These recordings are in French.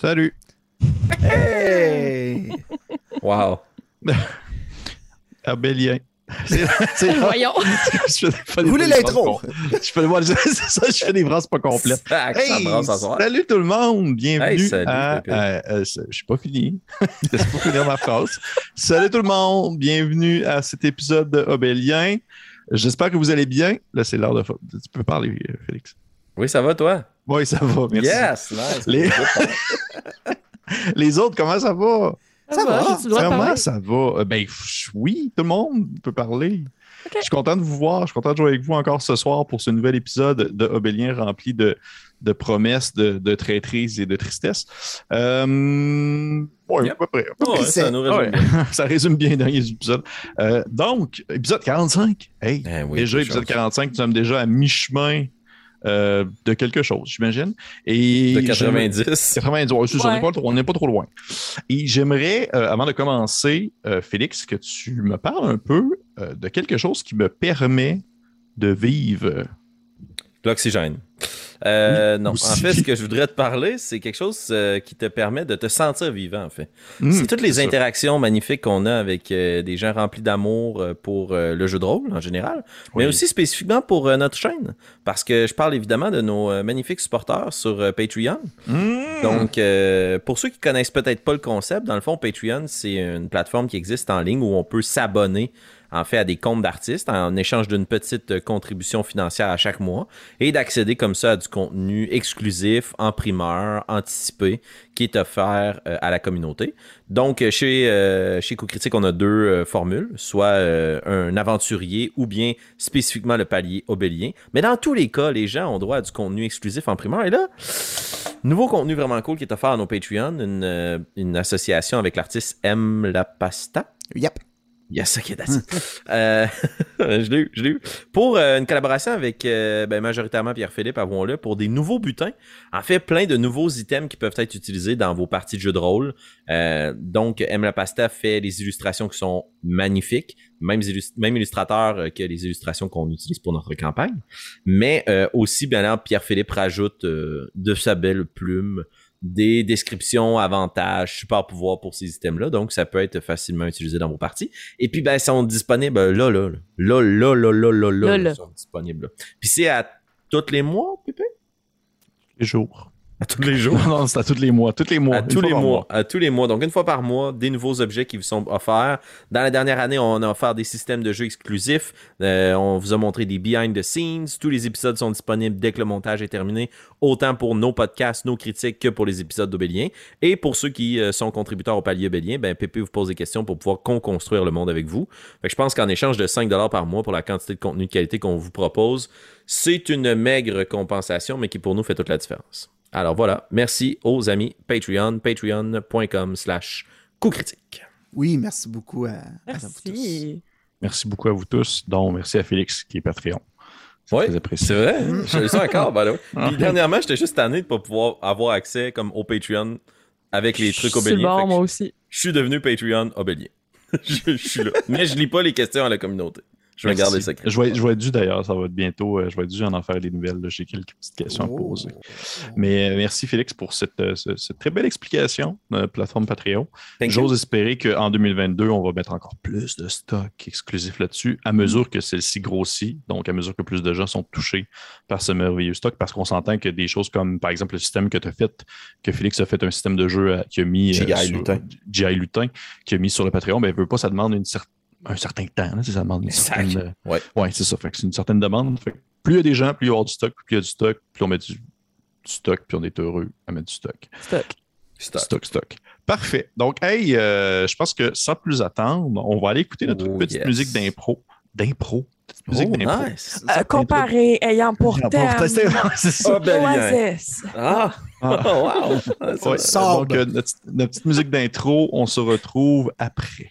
Salut. Hey! Wow. Abélien. Voyons. je fais des Vous voulez l'intro? Je fais, c'est ça, je fais des phrases pas complètes. Hey, salut tout le monde, bienvenue Hey, salut, à... Pépé. à- à- je suis pas fini, laisse pas finir ma phrase. Salut tout le monde, bienvenue à cet épisode de Obélien. J'espère que vous allez bien. Là, c'est l'heure de... Tu peux parler, euh, Félix. Oui, ça va, toi? Oui, ça va, merci. Yes! Nice. Les- Les autres, comment ça va? Ça va, de Vraiment, parler? ça va? Euh, Ben oui, tout le monde peut parler. Je suis content de vous voir. Je suis content de jouer avec vous encore ce soir pour ce nouvel épisode de Obélien rempli de, de promesses, de, de traîtrises et de tristesse. Euh, Yep. à peu près. Oh, ouais, ça nous résume Ouais. Ça résume bien les derniers épisodes. Euh, donc, épisode 45. Hey, Eh oui, déjà, épisode chose. 45, nous sommes déjà à mi-chemin euh, de quelque chose, j'imagine. Et De j'aimerais- 90. 90, ouais, c'est ça, on Ouais. n'est pas, trop- on n'est pas trop loin. Et j'aimerais, euh, avant de commencer, euh, Félix, que tu me parles un peu euh, de quelque chose qui me permet de vivre. L'oxygène. Euh, Oui, non, aussi. en fait, ce que je voudrais te parler, c'est quelque chose euh, qui te permet de te sentir vivant, en fait. Hmm, c'est toutes les ça. interactions magnifiques qu'on a avec euh, des gens remplis d'amour euh, pour le jeu de rôle en général, mais Oui. aussi spécifiquement pour notre chaîne. Parce que je parle évidemment de nos magnifiques supporters sur Patreon. Hmm. Donc, pour ceux qui connaissent peut-être pas le concept, dans le fond, Patreon, c'est une plateforme qui existe en ligne où on peut s'abonner en fait à des comptes d'artistes en échange d'une petite contribution financière à chaque mois et d'accéder comme ça à du contenu exclusif, en primeur, anticipé, qui est offert euh, à la communauté. Donc, euh, chez, euh, chez Coup-Critique, on a deux euh, formules, soit un aventurier ou bien spécifiquement le palier obélien. Mais dans tous les cas, les gens ont droit à du contenu exclusif en primeur. Et là, Nouveau contenu vraiment cool qui est offert à nos Patreon, une, une association avec l'artiste M. La Pasta. Yep. Yes, ok, that's it. Euh, je l'ai eu, je l'ai eu. Pour euh, une collaboration avec euh, ben, majoritairement Pierre-Philippe, avouons-le, pour des nouveaux butins. En fait, plein de nouveaux items qui peuvent être utilisés dans vos parties de jeux de rôle. Euh, donc, M. La Pasta fait des illustrations qui sont magnifiques, même, même illustrateur que les illustrations qu'on utilise pour notre campagne. Mais euh, aussi, bien là, Pierre-Philippe rajoute de sa belle plume des descriptions, avantages, super pouvoirs pour ces items-là. Donc, ça peut être facilement utilisé dans vos parties. Et puis, ben, ils sont disponibles là, là, là, là, là, là, là, là, là, Là, là, là. ils sont disponibles là. Puis c'est à tous les mois, Pépé? Les jours. À tous les jours. Non, non, c'est à tous les mois. Tous les mois. À tous les mois, à tous les mois. Donc une fois par mois, des nouveaux objets qui vous sont offerts. Dans la dernière année, on a offert des systèmes de jeux exclusifs. Euh, on vous a montré des behind the scenes. Tous les épisodes sont disponibles dès que le montage est terminé, autant pour nos podcasts, nos critiques que pour les épisodes d'Obélien. Et pour ceux qui euh, sont contributeurs au palier Obélien, ben Pépé vous pose des questions pour pouvoir co-construire le monde avec vous. Fait que je pense qu'en échange de 5$ par mois pour la quantité de contenu de qualité qu'on vous propose, c'est une maigre compensation, mais qui pour nous fait toute la différence. Alors voilà, merci aux amis Patreon, patreon.com slash coup critique. Oui, merci beaucoup à, à vous tous. Merci. Beaucoup à vous tous, dont merci à Félix qui est Patreon. Apprécié. C'est vrai, hein? je le sens encore, way. Ah. Puis dernièrement, j'étais juste tanné de pas pouvoir avoir accès comme au Patreon avec les trucs. Fait bon, moi je- aussi. Je suis devenu Patreon obélien. je, je suis là. Mais je lis pas les questions à la communauté. Je vais Merci. garder le secret. Je vais, je vais être dû d'ailleurs, ça va être bientôt. euh, je vais être dû en en faire des nouvelles. J'ai quelques petites questions à Oh. poser. Mais euh, merci Félix pour cette, euh, ce- cette très belle explication de la plateforme Patreon. J'ose espérer qu'en 2022, on va mettre encore plus de stock exclusif là-dessus à mesure que celle-ci grossit, donc à mesure que plus de gens sont touchés par ce merveilleux stock, parce qu'on s'entend que des choses comme, par exemple, le système que tu as fait, que Félix a fait un système de jeu qui a mis G.I. sur- Lutin. G.I. Lutin, qui a mis sur le Patreon, ben, veut pas, ça demande une cer- un certain temps, là, ça demande une Sac. certaine, euh, Ouais. Ouais, c'est ça. Fait que c'est une certaine demande. Fait que plus il y a des gens, plus il y aura du stock, plus il y a du stock, plus on met du, du stock, puis on est heureux à mettre du stock. Stock. Stock. Stock, stock. Parfait. Donc, hey, euh, je pense que sans plus attendre, on va aller écouter notre Oh, petite yes. musique d'impro. D'impro. Oh, d'impro. nice. Euh, comparé ayant pour thème tester- c'est ça. Obélien. Oasis. Ah! Ah. Oh, wow! Ouais, donc, euh, notre, notre petite musique d'intro, on se retrouve après.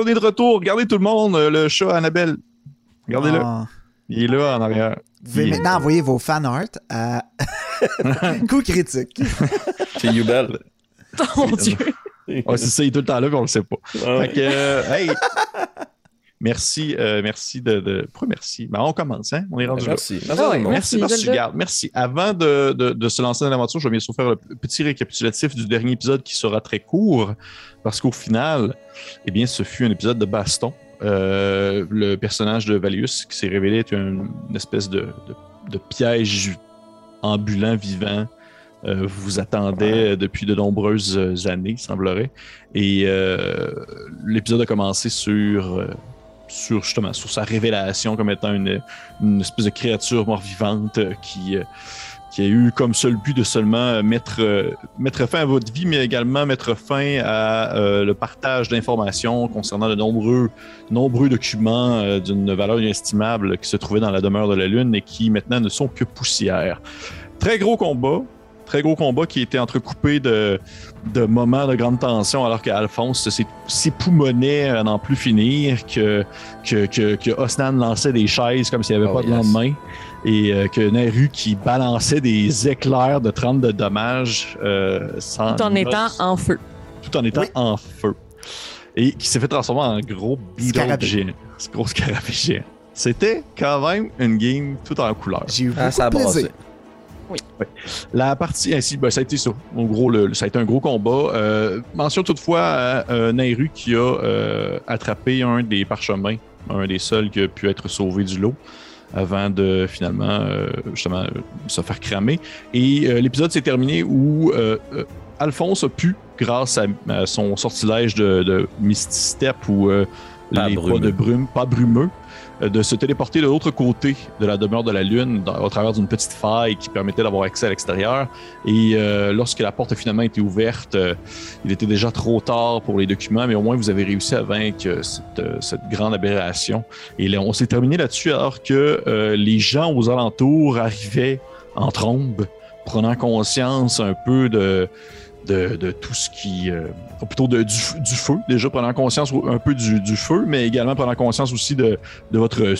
on est de retour. Regardez tout le monde, euh, le chat Annabelle. Regardez-le. Ah. Il est là en arrière. Vous pouvez maintenant envoyer vos fan art à coup critique. C'est Yubel. Oh mon Dieu. Ouais, c'est ça, il est tout le temps là, mais on le sait pas. Ouais. Fait que, euh, hey, merci, euh, merci de, de. Pourquoi merci? Ben, on commence, hein? On est rendu là. Merci. Merci Ah ouais. Merci, Merci, merci. Garde. Merci. Avant de, de- de se lancer dans l'aventure, je vais bien sûr faire le petit récapitulatif du dernier épisode qui sera très court, parce qu'au final, eh bien, ce fut un épisode de baston. Euh, le personnage de Valius qui s'est révélé être une, une espèce de, de- de piège ambulant, vivant. Euh, vous attendait depuis de nombreuses années, il semblerait. Et euh, l'épisode a commencé sur, euh, sur justement sur sa révélation comme étant une, une espèce de créature mort-vivante euh, qui, euh, qui a eu comme seul but de seulement euh, mettre, mettre fin à votre vie, mais également mettre fin à le partage d'informations concernant de nombreux, nombreux documents d'une valeur inestimable qui se trouvaient dans la demeure de la Lune et qui maintenant ne sont que poussière. Très gros combat. Très gros combat qui était entrecoupé de, de moments de grande tension alors qu'Alphonse s'é- s'époumonnait à n'en plus finir, que, que, que, que Osnan lançait des chaises comme s'il n'y avait Oh, pas de yes. lendemain et euh, que Nehru qui balançait des éclairs de 30 de dommages euh, sans Tout en étant en feu. tout en étant Oui. en feu. Et qui s'est fait transformer en gros bidon géant. Ce gros scarabée géant. C'était quand même une game tout en couleur. J'ai eu beaucoup Ah, ça a de plaisir. brassé. La partie ainsi, ben, ça a été ça. En gros, le- ça a été un gros combat. Euh, mention toutefois à euh, Nairu qui a euh, attrapé un des parchemins, un des seuls qui a pu être sauvé du lot avant de finalement euh, justement euh, se faire cramer. Et euh, l'épisode s'est terminé où euh, euh, Alphonse a pu, grâce à, à son sortilège de, de Misty Step ou euh, les brumeux. pas de brume, pas brumeux, euh, de se téléporter de l'autre côté de la demeure de la Lune, au travers d'une petite faille qui permettait d'avoir accès à l'extérieur. Et euh, lorsque la porte a finalement été ouverte, euh, il était déjà trop tard pour les documents, mais au moins vous avez réussi à vaincre euh, cette, euh, cette grande aberration. Et là, on s'est terminé là-dessus alors que euh, les gens aux alentours arrivaient en trombe, prenant conscience un peu de, de, de tout ce qui. euh, plutôt de, du, feu, déjà prenant conscience un peu du, du feu, mais également prenant conscience aussi de, de votre,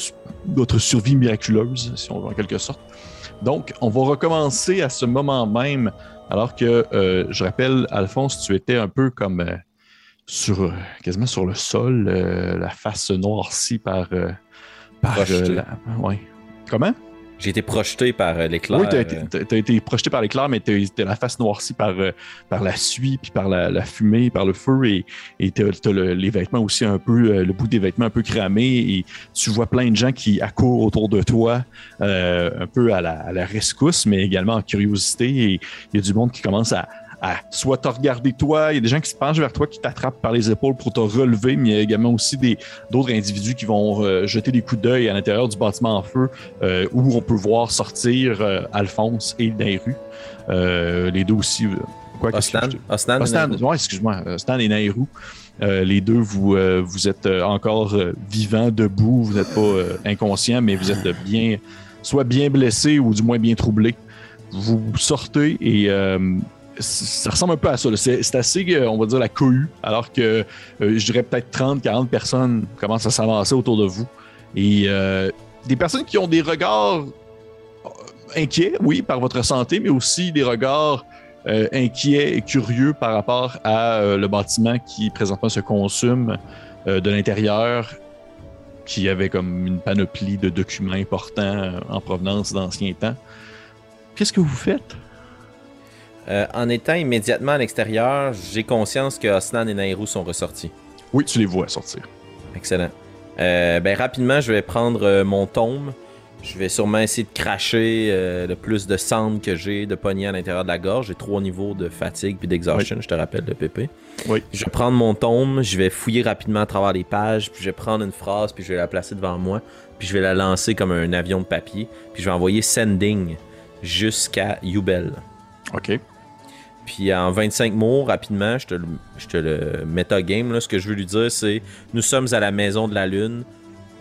votre survie miraculeuse, si on veut en quelque sorte. Donc, on va recommencer à ce moment même, alors que, euh, je rappelle, Alphonse, tu étais un peu comme euh, sur, quasiment sur le sol, la face noircie par. par la- ouais. Comment? J'ai été projeté par euh, l'éclair. Oui, tu as, euh, été projeté par l'éclair, mais tu as la face noircie par, euh, par la suie, puis par la, la fumée, par le feu, et tu as, les vêtements aussi un peu, le bout des vêtements un peu cramé, et tu vois plein de gens qui accourent autour de toi, euh, un peu à la, à la rescousse, mais également en curiosité, et il y a du monde qui commence à, à soit te regarder toi, il y a des gens qui se penchent vers toi, qui t'attrapent par les épaules pour te relever, mais il y a également aussi des d'autres individus qui vont euh, jeter des coups d'œil à l'intérieur du bâtiment en feu, euh, où on peut voir sortir euh, Alphonse et Nairu. Les deux aussi. quoi, qu'est-ce que Osnan. Osnan, ouais, excuse-moi, Stan et Nairu. Euh, les deux, vous, euh, vous êtes encore euh, vivants, debout, vous n'êtes pas inconscient, mais vous êtes bien, soit bien blessé ou du moins bien troublé. Vous sortez et ça ressemble un peu à ça. C'est assez, euh, on va dire, la cohue, alors que euh, je dirais peut-être 30, 40 personnes commencent à s'avancer autour de vous. Et euh, des personnes qui ont des regards inquiets, oui, par votre santé, mais aussi des regards inquiets et curieux par rapport à le bâtiment qui présentement se consume de l'intérieur, qui avait comme une panoplie de documents importants en provenance d'anciens temps. Qu'est-ce que vous faites? Euh, en étant immédiatement à l'extérieur, j'ai conscience que Osnan et Nairou sont ressortis. Oui, tu les vois sortir. Excellent. Euh, ben, rapidement, je vais prendre euh, mon tome. Je vais sûrement essayer de cracher euh, le plus de cendres que j'ai de poignée à l'intérieur de la gorge. J'ai trois niveaux de fatigue puis d'exhaustion, je te rappelle, le PP. Oui. Je vais prendre mon tome, je vais fouiller rapidement à travers les pages, puis je vais prendre une phrase, puis je vais la placer devant moi, puis je vais la lancer comme un avion de papier, puis je vais envoyer sending jusqu'à Yubel. OK. Puis en 25 mots, rapidement, je te le, je te le metagame. Là, ce que je veux lui dire, c'est Nous sommes à la maison de la Lune.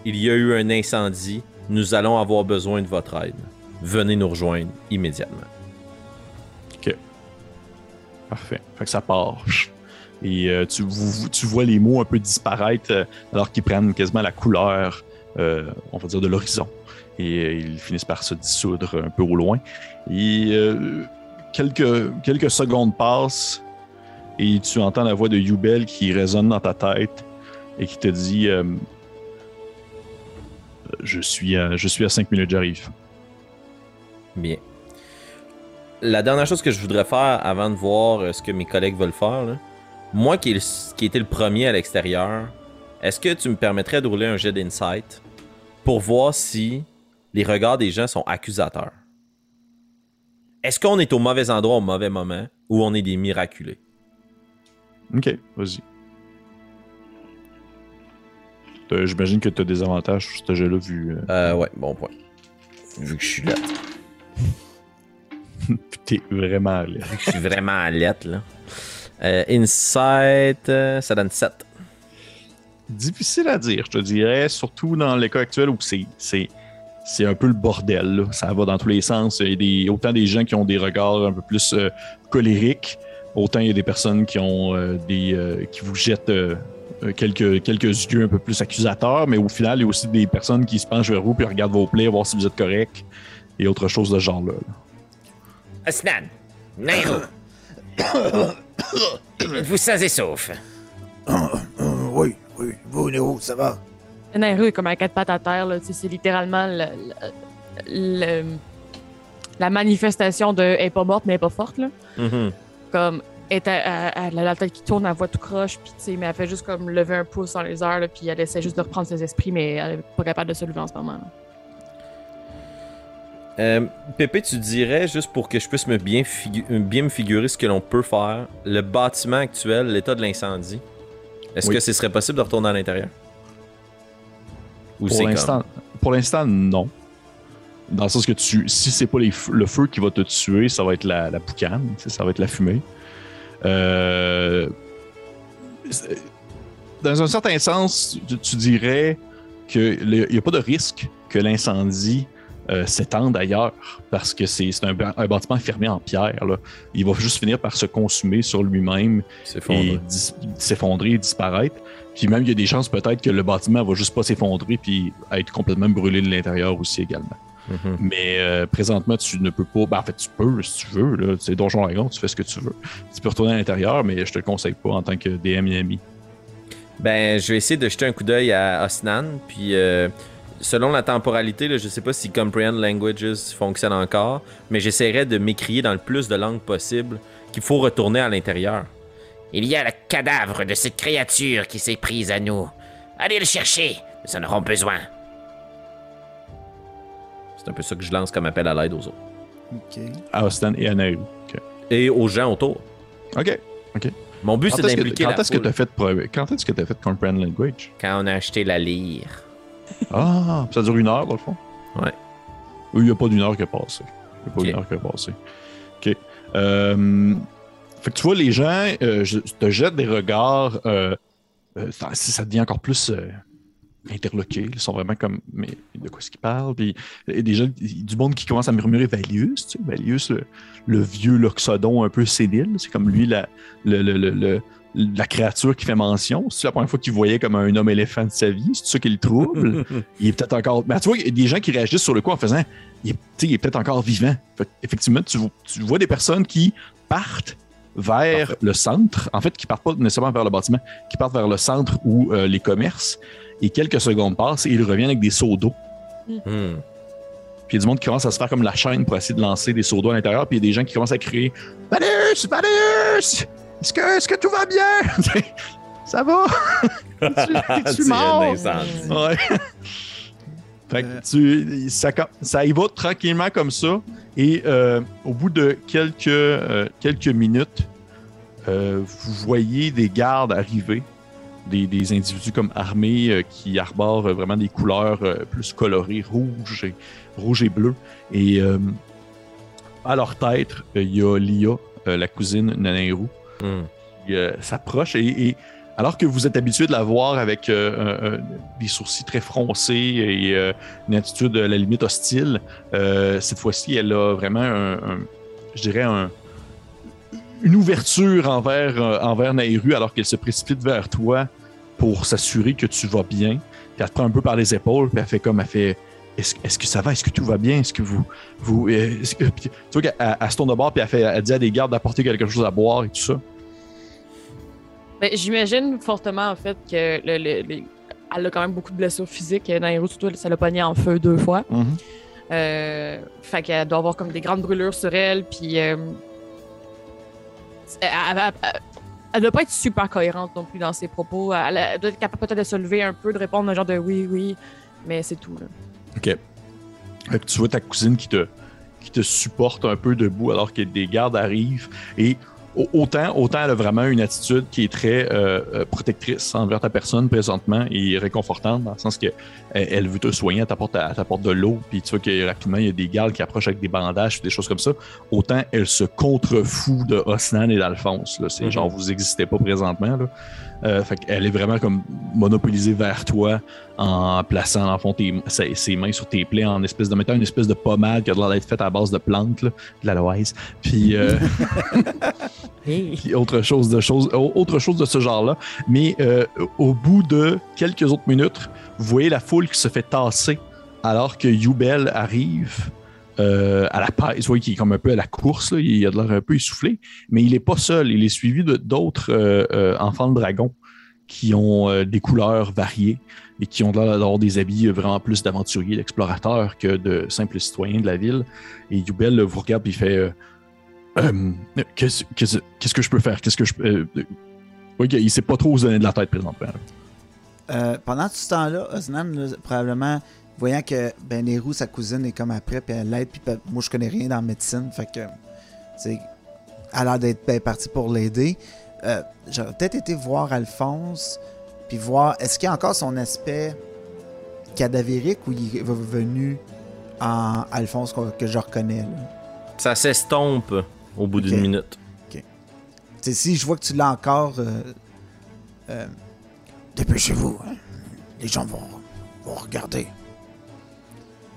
Il y a eu un incendie. Nous allons avoir besoin de votre aide. Venez nous rejoindre immédiatement. Parfait. Fait que ça part. Et euh, tu, vois les mots un peu disparaître euh, alors qu'ils prennent quasiment la couleur, euh, on va dire, de l'horizon. Et ils finissent par se dissoudre un peu au loin. Et quelques, secondes passent et tu entends la voix de Yubel qui résonne dans ta tête et qui te dit euh, je, suis à, je suis à 5 minutes, j'arrive. Bien. La dernière chose que je voudrais faire avant de voir euh, ce que mes collègues veulent faire, moi qui, qui était le premier à l'extérieur, est-ce que tu me permettrais de rouler un jet d'insight pour voir si les regards des gens sont accusateurs? Est-ce qu'on est au mauvais endroit au mauvais moment ou on est des miraculés? Ok, vas-y. Euh, J'imagine que tu as des avantages sur ce jeu-là vu. euh, Euh, ouais, bon point. Vu que je suis là. T'es vraiment que je suis vraiment à lettre, là. Euh, insight, euh, ça donne 7. Difficile à dire, je te dirais, surtout dans les cas actuels où c'est. C'est un peu le bordel, là. ça va dans tous les sens. Il y a des, autant des gens qui ont des regards un peu plus euh, colériques, autant il y a des personnes qui ont euh, des euh, qui vous jettent quelques, quelques yeux un peu plus accusateurs, mais au final, il y a aussi des personnes qui se penchent vers vous puis regardent vos plaies, voir si vous êtes correct et autre chose de ce genre-là. Nairo. Vous sains et saufs. Euh, oui, oui. Vous, Néo, ça va? Nairo est comme un quatre pattes à terre, C'est littéralement le- le- le- la manifestation de elle est pas morte, mais elle est pas forte, là. Mhm. Comme, elle, à- à- a la tête qui tourne, elle voit tout croche, puis tu sais, mais elle fait juste comme lever un pouce dans les airs, là, puis elle essaie juste de reprendre ses esprits, mais elle est pas capable de se lever en ce moment. là. Euh, Pépé, tu dirais, juste pour que je puisse me bien, figu- bien me figurer ce que l'on peut faire, le bâtiment actuel, l'état de l'incendie, est-ce Oui. que ce serait possible de retourner à l'intérieur? Ou Pour l'instant, pour l'instant, non. Dans le sens que tu, si c'est pas les le feu qui va te tuer, ça va être la, la sais, ça va être la fumée. Euh, dans un certain sens, tu, tu dirais qu'il n'y a pas de risque que l'incendie euh, s'étende ailleurs parce que c'est un, bâtiment fermé en pierre. là. Il va juste finir par se consumer sur lui-même et dis- s'effondrer et disparaître. Puis même, il y a des chances peut-être que le bâtiment va juste pas s'effondrer puis être complètement brûlé de l'intérieur aussi également. Mhm. Mais euh, présentement, tu ne peux pas. Ben, en fait, tu peux si tu veux. Là. C'est Donjon Dragon, tu fais ce que tu veux. Tu peux retourner à l'intérieur, mais je te le conseille pas en tant que DM et ami. Ben, je vais essayer de jeter un coup d'œil à Osnan, puis euh, selon la temporalité, là, je sais pas si Comprehend Languages fonctionne encore, mais j'essaierai de m'écrier dans le plus de langues possible qu'il faut retourner à l'intérieur. Il y a le cadavre de cette créature qui s'est prise à nous. Allez le chercher, nous en aurons besoin. C'est un peu ça que je lance comme appel à l'aide aux autres. OK. À Austin et à Nauru. Ok. Et aux gens autour. OK. Mon but, c'est que- d'impliquer quand est-ce que tu as fait, quand est-ce que t'as fait Comprehend Language? Quand on a acheté la lyre. Ah, ça dure une heure, dans le fond? Ouais. Oui, il n'y a pas d'une heure qui a passé. Il n'y a pas Ok. une heure qui a passé. OK. Euh, fait que tu vois, les gens euh, je- te jettent des regards. euh, euh, ça, ça devient encore plus euh, interloqué. Ils sont vraiment comme, mais de quoi est-ce qu'ils parlent? Puis des gens, du monde qui commence à murmurer Valius, tu sais, Valius, le, le vieux Loxodon un peu sénile. C'est comme lui, la, le- le- la créature qui fait mention. C'est la première fois qu'il voyait comme un homme éléphant de sa vie. C'est ça qui le trouble. il est peut-être encore. Mais tu vois, il y a des gens qui réagissent sur le coup en faisant il est, il est peut-être encore vivant. Fait effectivement, tu, tu vois des personnes qui partent vers le centre, en fait, qui partent pas nécessairement vers le bâtiment, qui partent vers le centre ou euh, les commerces, et quelques secondes passent et ils reviennent avec des seaux d'eau. Hmm. Puis il y a du monde qui commence à se faire comme la chaîne pour essayer de lancer des seaux d'eau à l'intérieur, puis il y a des gens qui commencent à crier Valus, Valus, est-ce que, est-ce que tout va bien Ça va? Es-tu- Tu mort? Ouais. Fait que tu, ça, ça y va tranquillement comme ça. Et euh, au bout de quelques, euh, quelques minutes, euh, vous voyez des gardes arriver, des, des individus comme armés euh, qui arborent euh, vraiment des couleurs euh, plus colorées, rouge et, rouge et bleu. Et euh, à leur tête, euh, il y a Lia, euh, la cousine Nanairu, Hmm. qui euh, s'approche et, et alors que vous êtes habitué de la voir avec euh, un- un- des sourcils très froncés et euh, une attitude à la limite hostile, euh, cette fois-ci, elle a vraiment je dirais un- une ouverture envers, euh, Nairu alors qu'elle se précipite vers toi pour s'assurer que tu vas bien. Puis elle te prend un peu par les épaules, puis elle fait comme, elle fait, est-ce que ça va? Est-ce que tout va bien? Est-ce que vous... euh, tu vois qu'elle elle- elle se tourne bord, puis fait, elle dit à des gardes d'apporter quelque chose à boire et tout ça. Ben, J'imagine fortement, en fait, que le, le- le- elle a quand même beaucoup de blessures physiques. Nairo, surtout, ça l'a pogné en feu deux fois. Euh, fait qu'elle doit avoir comme des grandes brûlures sur elle, puis euh, elle, elle doit pas être super cohérente non plus dans ses propos. Elle, elle doit être capable peut-être de se lever un peu, de répondre un genre de oui, oui, mais c'est tout. Là. OK. Fait que tu vois ta cousine qui te, qui te supporte un peu debout alors que des gardes arrivent. Et autant, autant elle a vraiment une attitude qui est très euh, euh, protectrice envers ta personne présentement et réconfortante dans le sens que elle, elle veut te soigner, elle t'apporte, elle t'apporte de l'eau, puis tu vois que rapidement il y a des gardes qui approchent avec des bandages, des choses comme ça. Autant elle se contrefout de Osnan et d'Alphonse. C'est Mhm. genre vous n'existez pas présentement. Là. Euh, fait qu'elle est vraiment comme monopolisée vers toi en plaçant le fond tes- ses, ses mains sur tes plaies en espèce de mettant une espèce de pommade qui a l'air d'être faite à base de plantes, là, de l'aloès. Puis, euh, autre chose de ce genre-là. Mais euh, au bout de quelques autres minutes, vous voyez la foule qui se fait tasser alors que Yubel arrive. euh, à la paille, vous voyez qu'il est comme un peu à la course, il a de l'air un peu essoufflé, mais il n'est pas seul, il est suivi d'autres euh, enfants de dragon qui ont des couleurs variées et qui ont d'avoir des habits vraiment plus d'aventuriers, d'explorateurs que de simples citoyens de la ville. Et Yubel vous regarde et il fait euh, qu'est-ce, qu'est-ce- qu'est-ce que je peux faire? Qu'est-ce que je peux. euh, il sait pas trop où se donner de la tête présentement. Euh, pendant tout ce temps-là, Osnan, là, probablement, voyant que ben, Nehru, sa cousine, est comme après, puis elle l'aide, puis ben, moi, je connais rien dans la médecine, fait que, elle a l'air d'être ben, partie pour l'aider. Euh, J'aurais peut-être été voir Alphonse, puis voir, est-ce qu'il y a encore son aspect cadavérique ou il est revenu en Alphonse qu'on- que je reconnais, là? Ça s'estompe au bout d'une Ok. minute. Sais, si je vois que tu l'as encore, euh, euh, dépêchez-vous, hein. les gens vont, vont regarder.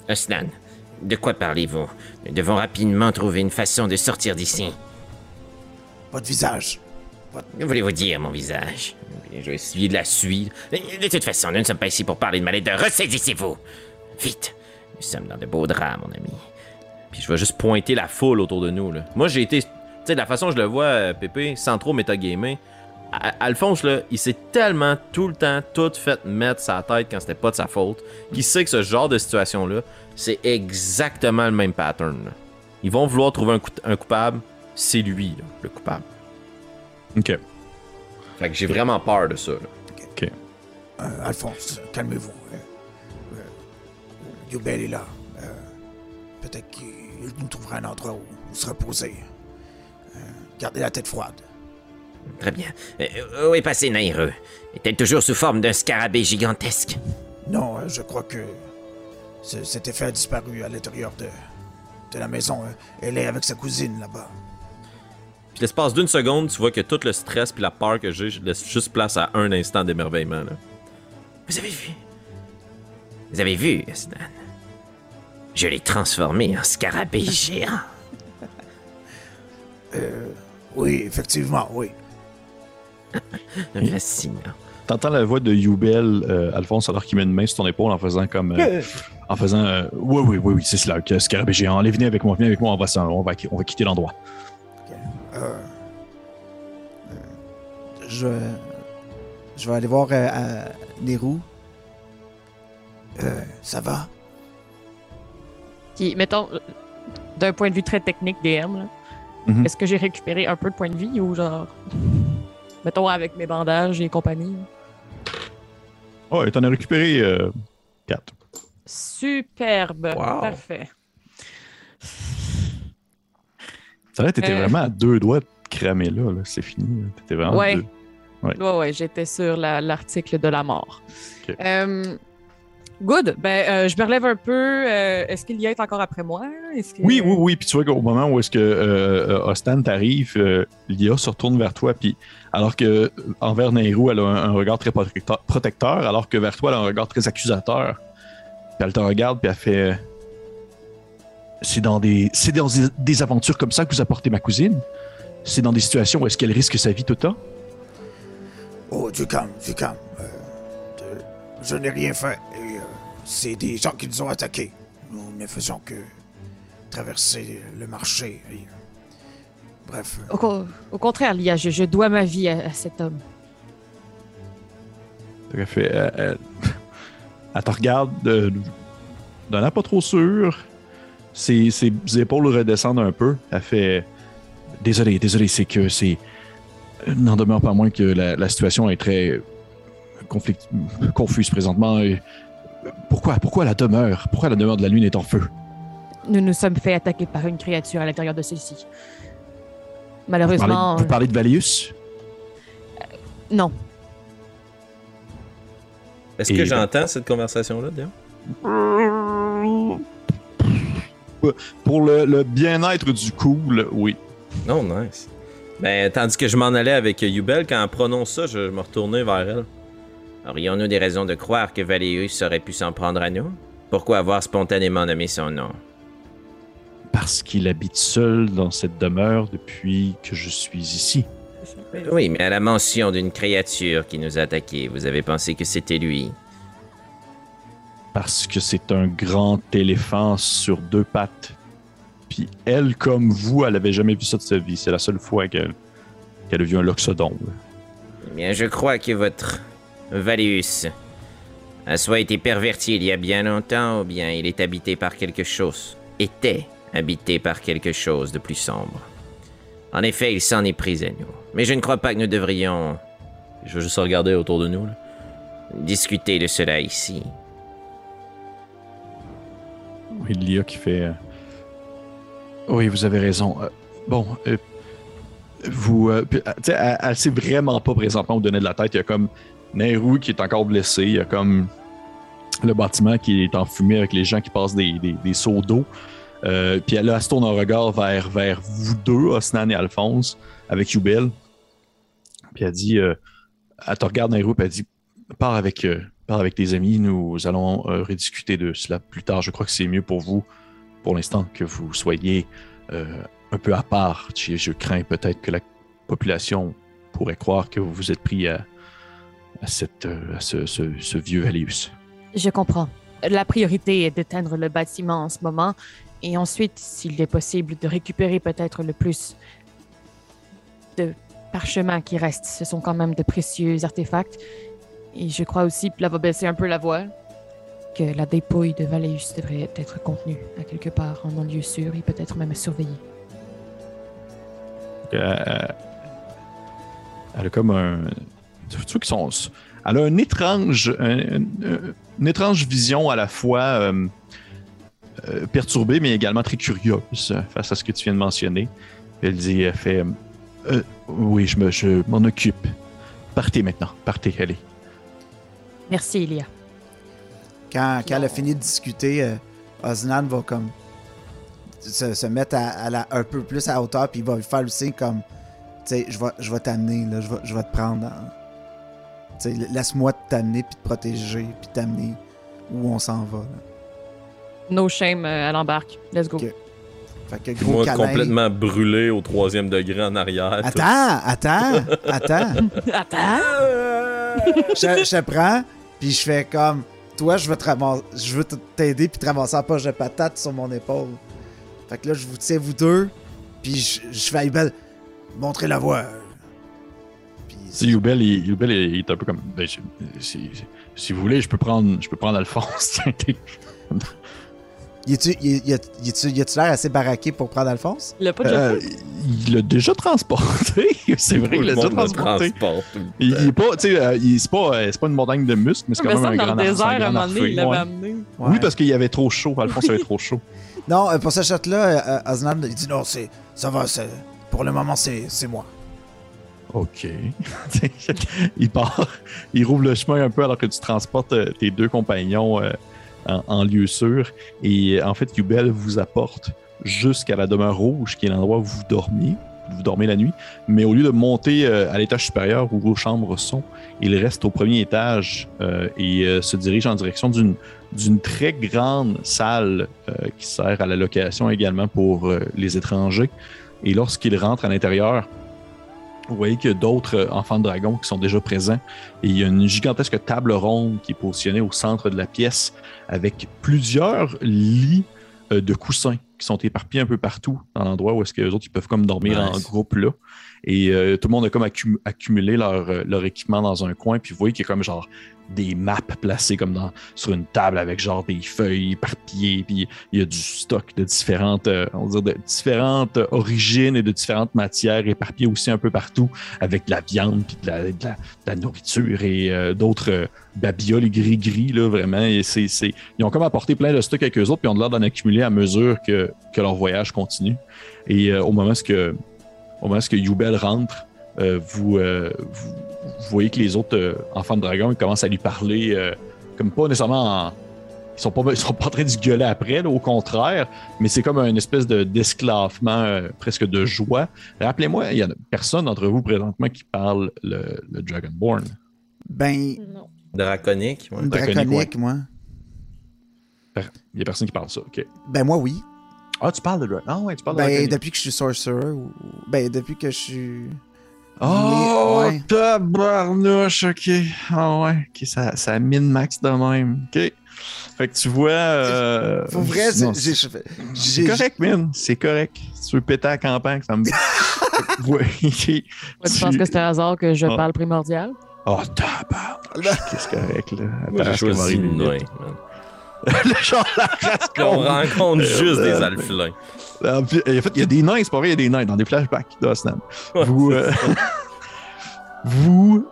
Osnan, de quoi parlez-vous? Nous devons rapidement trouver une façon de sortir d'ici. Votre visage. Que voulez-vous dire, mon visage? Je vais essuyer de la suie. De toute façon, nous ne sommes pas ici pour parler de ma laideur. Ressaisissez-vous Vite Nous sommes dans de beaux draps, mon ami. Puis je vais juste pointer la foule autour de nous. Là. Moi, j'ai été. Tu sais, de la façon que je le vois, euh, Pépé, sans trop métagamer, Alphonse, là, il s'est tellement tout le temps tout fait mettre sa tête quand c'était pas de sa faute, qu'il sait que ce genre de situation-là, c'est exactement le même pattern. là. Ils vont vouloir trouver un, coup- un coupable, c'est lui, là, le coupable. OK. Fait que j'ai vraiment peur de ça. là. Euh, Alphonse, calmez-vous. Euh, euh, Yubel est là. Euh, Peut-être qu'il nous trouvera un endroit où, se reposer. Euh, gardez la tête froide. Très bien. Euh, où est passé Naireux Est-elle toujours sous forme d'un scarabée gigantesque? Non, euh, je crois que ce- cet effet a disparu à l'intérieur de, de la maison. Euh, Elle est avec sa cousine là-bas. Puis l'espace d'une seconde, tu vois que tout le stress puis la peur que j'ai, je laisse juste place à un instant d'émerveillement. Vous avez vu? Vous avez vu, Osnan Je l'ai transformé en scarabée géant. Oui, effectivement, oui. Fascinant. T'entends la voix de Yubel, euh, Alphonse, alors qu'il met une main sur ton épaule en faisant comme. euh, en faisant. euh, oui, oui, oui, oui, c'est cela, que scarabée géant. Allez, venez avec moi, venez avec moi, on va, on va, on va quitter l'endroit. Je, je vais aller voir euh. Euh, ça va? Puis, mettons, d'un point de vue très technique DM, là, Mhm. est-ce que j'ai récupéré un peu de points de vie ou genre. Mettons avec mes bandages et compagnie? Oh, et t'en as récupéré euh, 4. Superbe. Wow. Parfait. Ça vrai, t'étais Euh. vraiment à deux doigts de cramer là, là. c'est fini. là. T'étais vraiment. Ouais. deux- Ouais, ouais, j'étais sur la- l'article de la mort. Ok. Euh, good. Ben, euh, je me relève un peu. Euh, Est-ce qu'il y est encore après moi? Est-ce que- Oui, oui, oui. Puis tu vois qu'au moment où est-ce que euh, Ostan t'arrive, euh, Lia se retourne vers toi. Puis alors que envers Nairou, elle a un, un regard très protecteur, alors que vers toi, elle a un regard très accusateur. Puis elle te regarde, puis elle fait. C'est dans des, c'est dans des, des aventures comme ça que vous apportez ma cousine? c'est dans des situations où est-ce qu'elle risque sa vie tout le temps? Oh, du calme, du calme. Euh, je n'ai rien fait. Et, euh, c'est des gens qui nous ont attaqués. Nous ne faisons que traverser le marché. et, euh, bref. euh, Au, co- au contraire, Lia, je, je dois ma vie à, à cet homme. Tout à fait. Elle, elle- elle te regarde euh, d'un air pas trop sûr. Ses, ses épaules redescendent un peu. Elle fait Désolé, désolé, c'est que c'est. N'en demeure pas moins que la, la situation est très conflict... confuse présentement. Et pourquoi, pourquoi la demeure? Pourquoi la demeure de la lune est en feu? Nous nous sommes fait attaquer par une créature à l'intérieur de celle-ci. vous Malheureusement, parlez, vous parlez de Valius? non. Est-ce que ben- j'entends cette conversation-là, d'ailleurs? Pour le, le bien-être du cool, oui. Non, nice. Ben, tandis que je m'en allais avec Yubel, quand elle prononce ça, je me retournais vers elle. Aurions-nous des raisons de croire que Valéus aurait pu s'en prendre à nous? Pourquoi avoir spontanément nommé son nom? Parce qu'il habite seul dans cette demeure depuis que je suis ici. Oui, mais à la mention d'une créature qui nous a attaqués, vous avez pensé que c'était lui. Parce que c'est un grand éléphant sur deux pattes. Puis elle, comme vous, elle avait jamais vu ça de sa vie. C'est la seule fois qu'elle a vu un loxodon. Eh bien, je crois que votre Valéus a soit été perverti il y a bien longtemps, ou bien il est habité par quelque chose. Était habité par quelque chose de plus sombre. En effet, il s'en est pris à nous. Mais je ne crois pas que nous devrions Je veux juste regarder autour de nous. Là. discuter de cela ici. Oui, Lia qui fait. euh, Oui, vous avez raison. Euh, Bon, euh, vous. tu sais, elle, elle sait vraiment pas présentement où donner de la tête. Il y a comme Nehru qui est encore blessé. Il y a comme le bâtiment qui est enfumé avec les gens qui passent des, des- seaux d'eau. Euh, puis elle se tourne un regard vers, vers vous deux, Osnan et Alphonse, avec Yubel. Puis elle dit, euh, elle te regarde Nehru, puis elle dit, pars avec, euh, pars avec tes amis, nous allons euh, rediscuter de cela plus tard. Je crois que c'est mieux pour vous, pour l'instant, que vous soyez un peu à part. Je, je crains peut-être que la population pourrait croire que vous vous êtes pris à, à, cette, euh, à ce, ce- ce vieux Alius. Je comprends. La priorité est d'éteindre le bâtiment en ce moment. Et ensuite, s'il est possible, de récupérer peut-être le plus de parchemins qui restent. Ce sont quand même de précieux artefacts. Et je crois aussi, puis là, va baisser un peu la voix, que la dépouille de Valéus devrait être contenue à quelque part, en un lieu sûr et peut-être même surveillée. Euh, elle a comme un. Tu vois qu'ils sont. Elle a une étrange, un- un- une étrange vision à la fois euh, euh, perturbée, mais également très curieuse euh, face à ce que tu viens de mentionner. Elle dit, elle fait, euh, oui, je me, je m'en occupe. Partez maintenant, partez, allez. Merci, Elia. Quand, quand elle a fini de discuter, euh, Osnan va comme se, se mettre à, à la- un peu plus à hauteur, puis il va lui faire aussi comme, tu sais, je vais, je vais t'amener, là, je vais, je vais te prendre. sais, laisse-moi t'amener, puis te protéger, puis t'amener où on s'en va. là. No shame, euh, elle embarque. Let's go. Fait que gros moi, câlin. complètement brûlé au troisième degré en arrière. Attends, attends, attends. Attends! je, prends, puis je fais comme, toi, je veux te ramasser, je veux t'aider, puis te ramasser la poche de patate sur mon épaule. Fait que là, je vous tiens, vous deux, puis je, je fais à Ibel, montrez la voie. Sais, Youbel, il, Youbel, il est un peu comme. ben, si, si vous voulez, je peux prendre, je peux prendre Alphonse. Y a-tu l'air assez baraqué pour prendre Alphonse? Il l'a pas déjà Euh, fait? il l'a déjà transporté. C'est vrai, il l'a le déjà transporté. transporte le Il, est pas, tu sais, euh, il- c'est pas, euh, c'est pas une montagne de muscles, mais c'est Mais quand ça, même un dans grand le ar- c'est désert, à un grand moment donné, il l'avait ouais. amené. Oui, parce qu'il y avait trop chaud. Alphonse avait trop chaud. Non, euh, pour ce shot-là, euh, Osnan, il dit non, c'est, ça va, c'est, pour le moment, c'est, c'est moi. OK. il part, il rouvre le chemin un peu alors que tu transportes euh, tes deux compagnons euh, en, lieu sûr. Et euh, en fait, Yubel vous apporte jusqu'à la demeure rouge, qui est l'endroit où vous dormiez. Vous dormez la nuit. Mais au lieu de monter à l'étage supérieur où vos chambres sont, il reste au premier étage et se dirige en direction d'une d'une très grande salle qui sert à la location également pour les étrangers. Et lorsqu'il rentre à l'intérieur, vous voyez qu'il y a d'autres euh, enfants de dragon qui sont déjà présents. Et il y a une gigantesque table ronde qui est positionnée au centre de la pièce avec plusieurs lits euh, de coussins qui sont éparpillés un peu partout dans l'endroit où est-ce que les autres ils peuvent comme dormir en groupe là. Et euh, tout le monde a comme accum- accumulé leur, leur équipement dans un coin. Puis vous voyez qu'il y a comme genre des maps placées comme dans, sur une table avec genre des feuilles éparpillées. Puis il y a du stock de différentes, euh, on va dire de différentes origines et de différentes matières éparpillées aussi un peu partout avec de la viande puis de la, nourriture et euh, d'autres euh, babioles gris-gris, là, vraiment. Et Ils ont comme apporté plein de stock avec eux autres, puis ont l'air d'en accumuler à mesure que, que leur voyage continue. Et au moment où que, que Yubel rentre, vous, vous voyez que les autres euh, enfants de dragon ils commencent à lui parler, euh, comme pas nécessairement en- Ils sont pas, ils sont pas en train de se gueuler après, là, au contraire, mais c'est comme une espèce de, d'esclavement, euh, presque de joie. Rappelez-moi, il y a personne d'entre vous présentement qui parle le, le Dragonborn. Ben, Non. Draconique, ouais. Draconique, draconique, moi. Il y a personne qui parle ça, ok. Ben, moi, oui. Ah, tu parles de Dragon. Ah ouais, tu parles de Ben, Draconique. depuis que je suis sorcerer, ou... ben, depuis que je suis. Oh, Ouais. tabarnouche, ok. Ah ouais, ok, ça, ça mine max de même. Ok. Fait que tu vois. Euh, Pour vrai, c'est- c'est c'est correct, man. C'est correct. Si tu veux péter à la campagne, ça me. Ouais, tu penses que c'est un hasard que je Ah. parle primordial? Oh, tabarnouche. Qu'est-ce correct, là? Moi, j'ai Attends, choisi le. Genre la race qu'on- rencontre juste des alphelins. En fait, il y a des nains, c'est pas vrai, il y a des nains dans des flashbacks d'Osnan. Ouais, vous, euh, vous,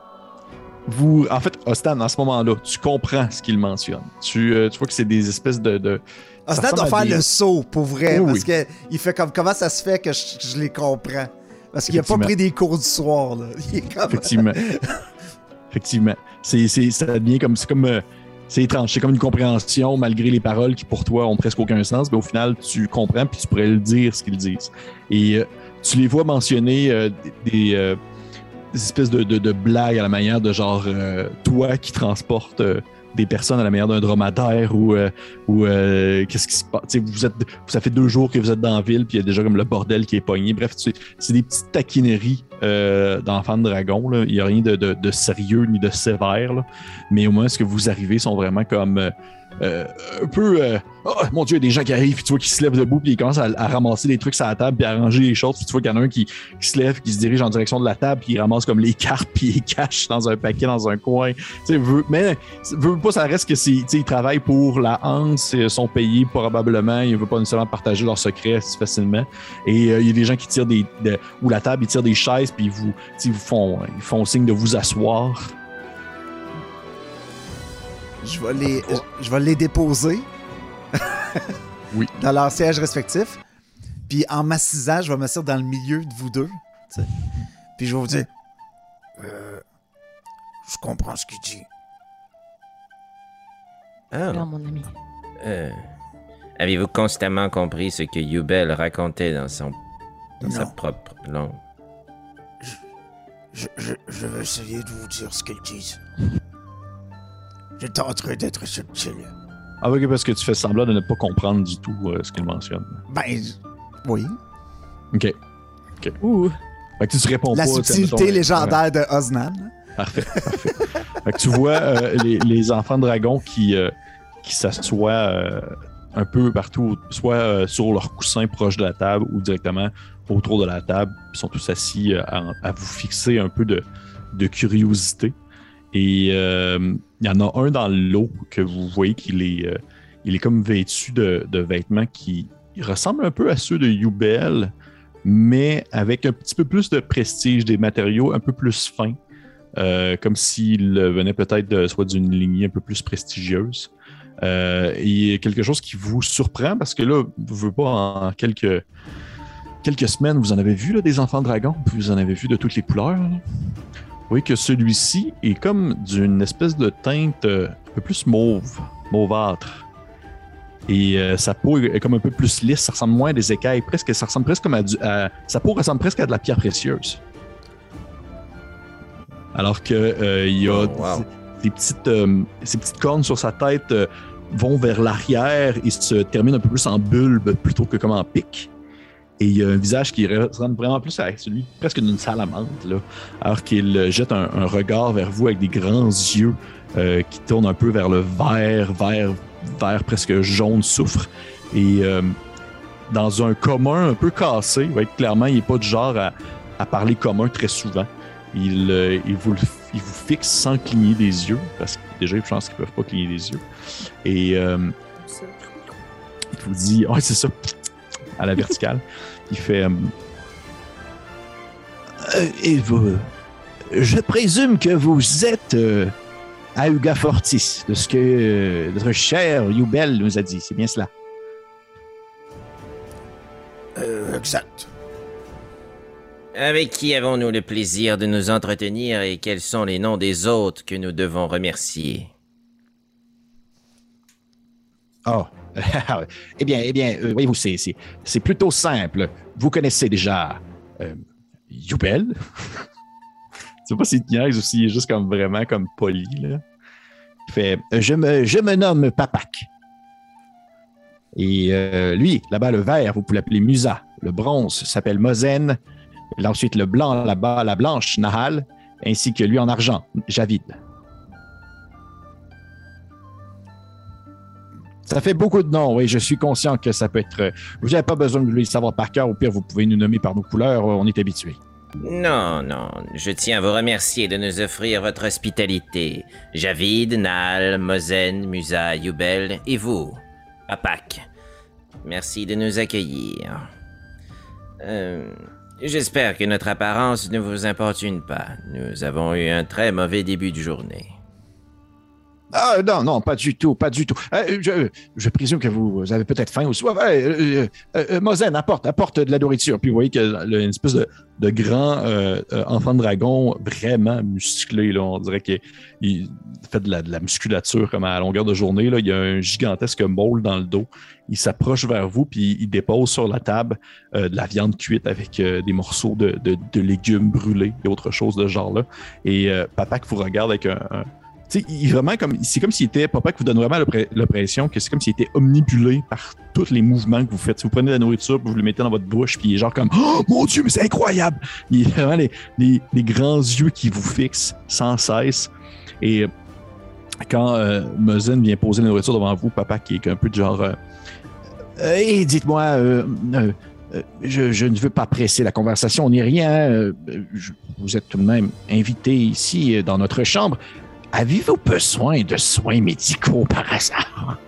vous, en fait, Ostan, à ce moment-là, tu comprends ce qu'il mentionne. Tu, euh, tu vois que c'est des espèces de. de doit faire des- le saut, pour vrai, Oui, parce que il fait comme comment ça se fait que je, je les comprends? Parce qu'il a pas pris des cours du soir, là. Il est comme. Effectivement. Effectivement. C'est, c'est, ça devient comme. C'est comme. euh, c'est étrange. C'est comme une compréhension malgré les paroles qui pour toi ont presque aucun sens, mais au final, tu comprends puis tu pourrais le dire ce qu'ils disent. Et euh, tu les vois mentionner euh, euh, des espèces de, de- blagues à la manière de genre toi qui transportes des personnes à la manière d'un dromadaire ou, euh, ou euh, qu'est-ce qui se passe. Vous êtes, ça fait deux jours que vous êtes dans la ville puis il y a déjà comme le bordel qui est pogné. Bref, c'est des petites taquineries euh, d'enfants de dragon. là. Il n'y a rien de, de- sérieux ni de sévère. Mais au moins, ce que vous arrivez sont vraiment comme euh, un peu. euh, oh mon Dieu, il y a des gens qui arrivent, puis tu vois qu'ils se lèvent debout, puis ils commencent à, ramasser des trucs sur la table, puis à ranger les choses. Puis tu vois qu'il y en a un qui, qui se lève, qui se dirige en direction de la table, puis il ramasse comme les cartes, puis il cache dans un paquet, dans un coin. Tu mais veut pas, ça reste que c'est, ils travaillent pour la Hanse, ils sont payés probablement, ils ne veulent pas nécessairement partager leurs secrets si facilement. Et euh, il y a des gens qui tirent des. de- ou la table, ils tirent des chaises, puis ils vous, ils vous font, ils font signe de vous asseoir. Je vais les, je vais les déposer. Oui. Dans leur siège respectif. Puis en m'assisant, je vais m'asseoir dans le milieu de vous deux. Puis je vais vous dire. Euh, je comprends ce qu'il dit. Ah, Non, mon ami. Euh, Avez-vous constamment compris ce que Yubel racontait dans, son, dans sa propre langue? Je, je, je vais essayer de vous dire ce qu'ils disent. Je tenterai d'être subtil. Ah, ok, parce que tu fais semblant de ne pas comprendre du tout euh, ce qu'il mentionne. Ben, oui. Ok. Ouh. Fait que tu te réponds La pas. sais, subtilité légendaire de Osnan. Parfait, parfait. fait que tu vois euh, les, les enfants de dragon qui, euh, qui s'assoient euh, un peu partout, soit euh, sur leur coussin proche de la table ou directement autour de la table. Ils sont tous assis euh, à, à vous fixer un peu de, de curiosité. Et euh, il y en a un dans l'eau que vous voyez qu'il est, euh, est comme vêtu de, de vêtements qui ressemblent un peu à ceux de Yubel, mais avec un petit peu plus de prestige, des matériaux un peu plus fins. Euh, comme s'il venait peut-être soit d'une lignée un peu plus prestigieuse. Et quelque chose qui vous surprend parce que là, vous ne pas en quelques, quelques semaines, vous en avez vu là, des enfants dragons, puis vous en avez vu de toutes les couleurs. Vous voyez que celui-ci est comme d'une espèce de teinte euh, un peu plus mauve, mauvâtre. Et euh, sa peau est comme un peu plus lisse, ça ressemble moins à des écailles, presque, ça ressemble presque comme à, du, à- sa peau ressemble presque à de la pierre précieuse. Alors que euh, il y a Oh, wow. des petites, euh, ces petites cornes sur sa tête vont vers l'arrière et se terminent un peu plus en bulbe plutôt que comme en pic. Et il y a un visage qui ressemble vraiment plus à celui presque d'une salamandre, là, alors qu'il jette un, un regard vers vous avec des grands yeux euh, qui tournent un peu vers le vert, vert, vert presque jaune soufre. Et euh, dans un commun un peu cassé, ouais, clairement, il n'est pas du genre à, à parler commun très souvent. Il, euh, il, vous, le- il vous fixe sans cligner des yeux, parce que déjà, je pense qu'ils ne peuvent pas cligner des yeux. Et euh, il vous dit, ouais, c'est ça, à la verticale. il fait, euh, Euh, et vous, je présume que vous êtes euh, Auga Fortis, de ce que euh, notre cher Youbel nous a dit. C'est bien cela. Euh, exact. Avec qui avons-nous le plaisir de nous entretenir et quels sont les noms des autres que nous devons remercier? Oh. Eh bien, eh bien, euh, voyez-vous, c'est, plutôt simple. Vous connaissez déjà euh, Youbel. je sais pas te niaise ou est juste comme vraiment comme poli, là. Fait euh, je me, je me nomme Papak. Et euh, lui, là-bas, le vert, vous pouvez l'appeler Musa. Le bronze s'appelle là, ensuite, le blanc, là-bas, la blanche, Nahal. Ainsi que lui en argent, Javid. Ça fait beaucoup de noms, oui. Je suis conscient que ça peut être. euh, Vous n'avez pas besoin de le savoir par cœur. Au pire, vous pouvez nous nommer par nos couleurs. On est habitués. Non, non, je tiens à vous remercier de nous offrir votre hospitalité. Javid, Nal, Mozen, Musa, Yubel et vous, Papak. Merci de nous accueillir. Euh, J'espère que notre apparence ne vous importune pas. Nous avons eu un très mauvais début de journée. Ah non, non, pas du tout, pas du tout. Euh, je, présume que vous avez peut-être faim ou soif. Euh, euh, Mozen, apporte, apporte de la nourriture. Puis vous voyez qu'il y a là, une espèce de, grand enfant de dragon vraiment musclé. Là. On dirait qu'il il fait de la, la musculature comme à longueur de journée. Là. Il y a un gigantesque bowl dans le dos. Il s'approche vers vous, puis il dépose sur la table de la viande cuite avec des morceaux de, légumes brûlés et autre chose de ce genre-là. Et papa qui vous regarde avec un. C'est comme s'il était. Papa qui vous donne vraiment l'impression que c'est comme s'il était omnibulé par tous les mouvements que vous faites. Si vous prenez de la nourriture, vous le mettez dans votre bouche, puis il est genre comme Oh mon Dieu, mais c'est incroyable! Il a vraiment les, les- grands yeux qui vous fixent sans cesse. Et quand euh, vient poser la nourriture devant vous, papa qui est un peu de genre. euh, Euh, et dites-moi, euh, euh, euh, je, ne veux pas presser la conversation ni rien. euh, vous êtes tout de même invité ici euh, dans notre chambre. Avez-vous besoin de soins médicaux par hasard?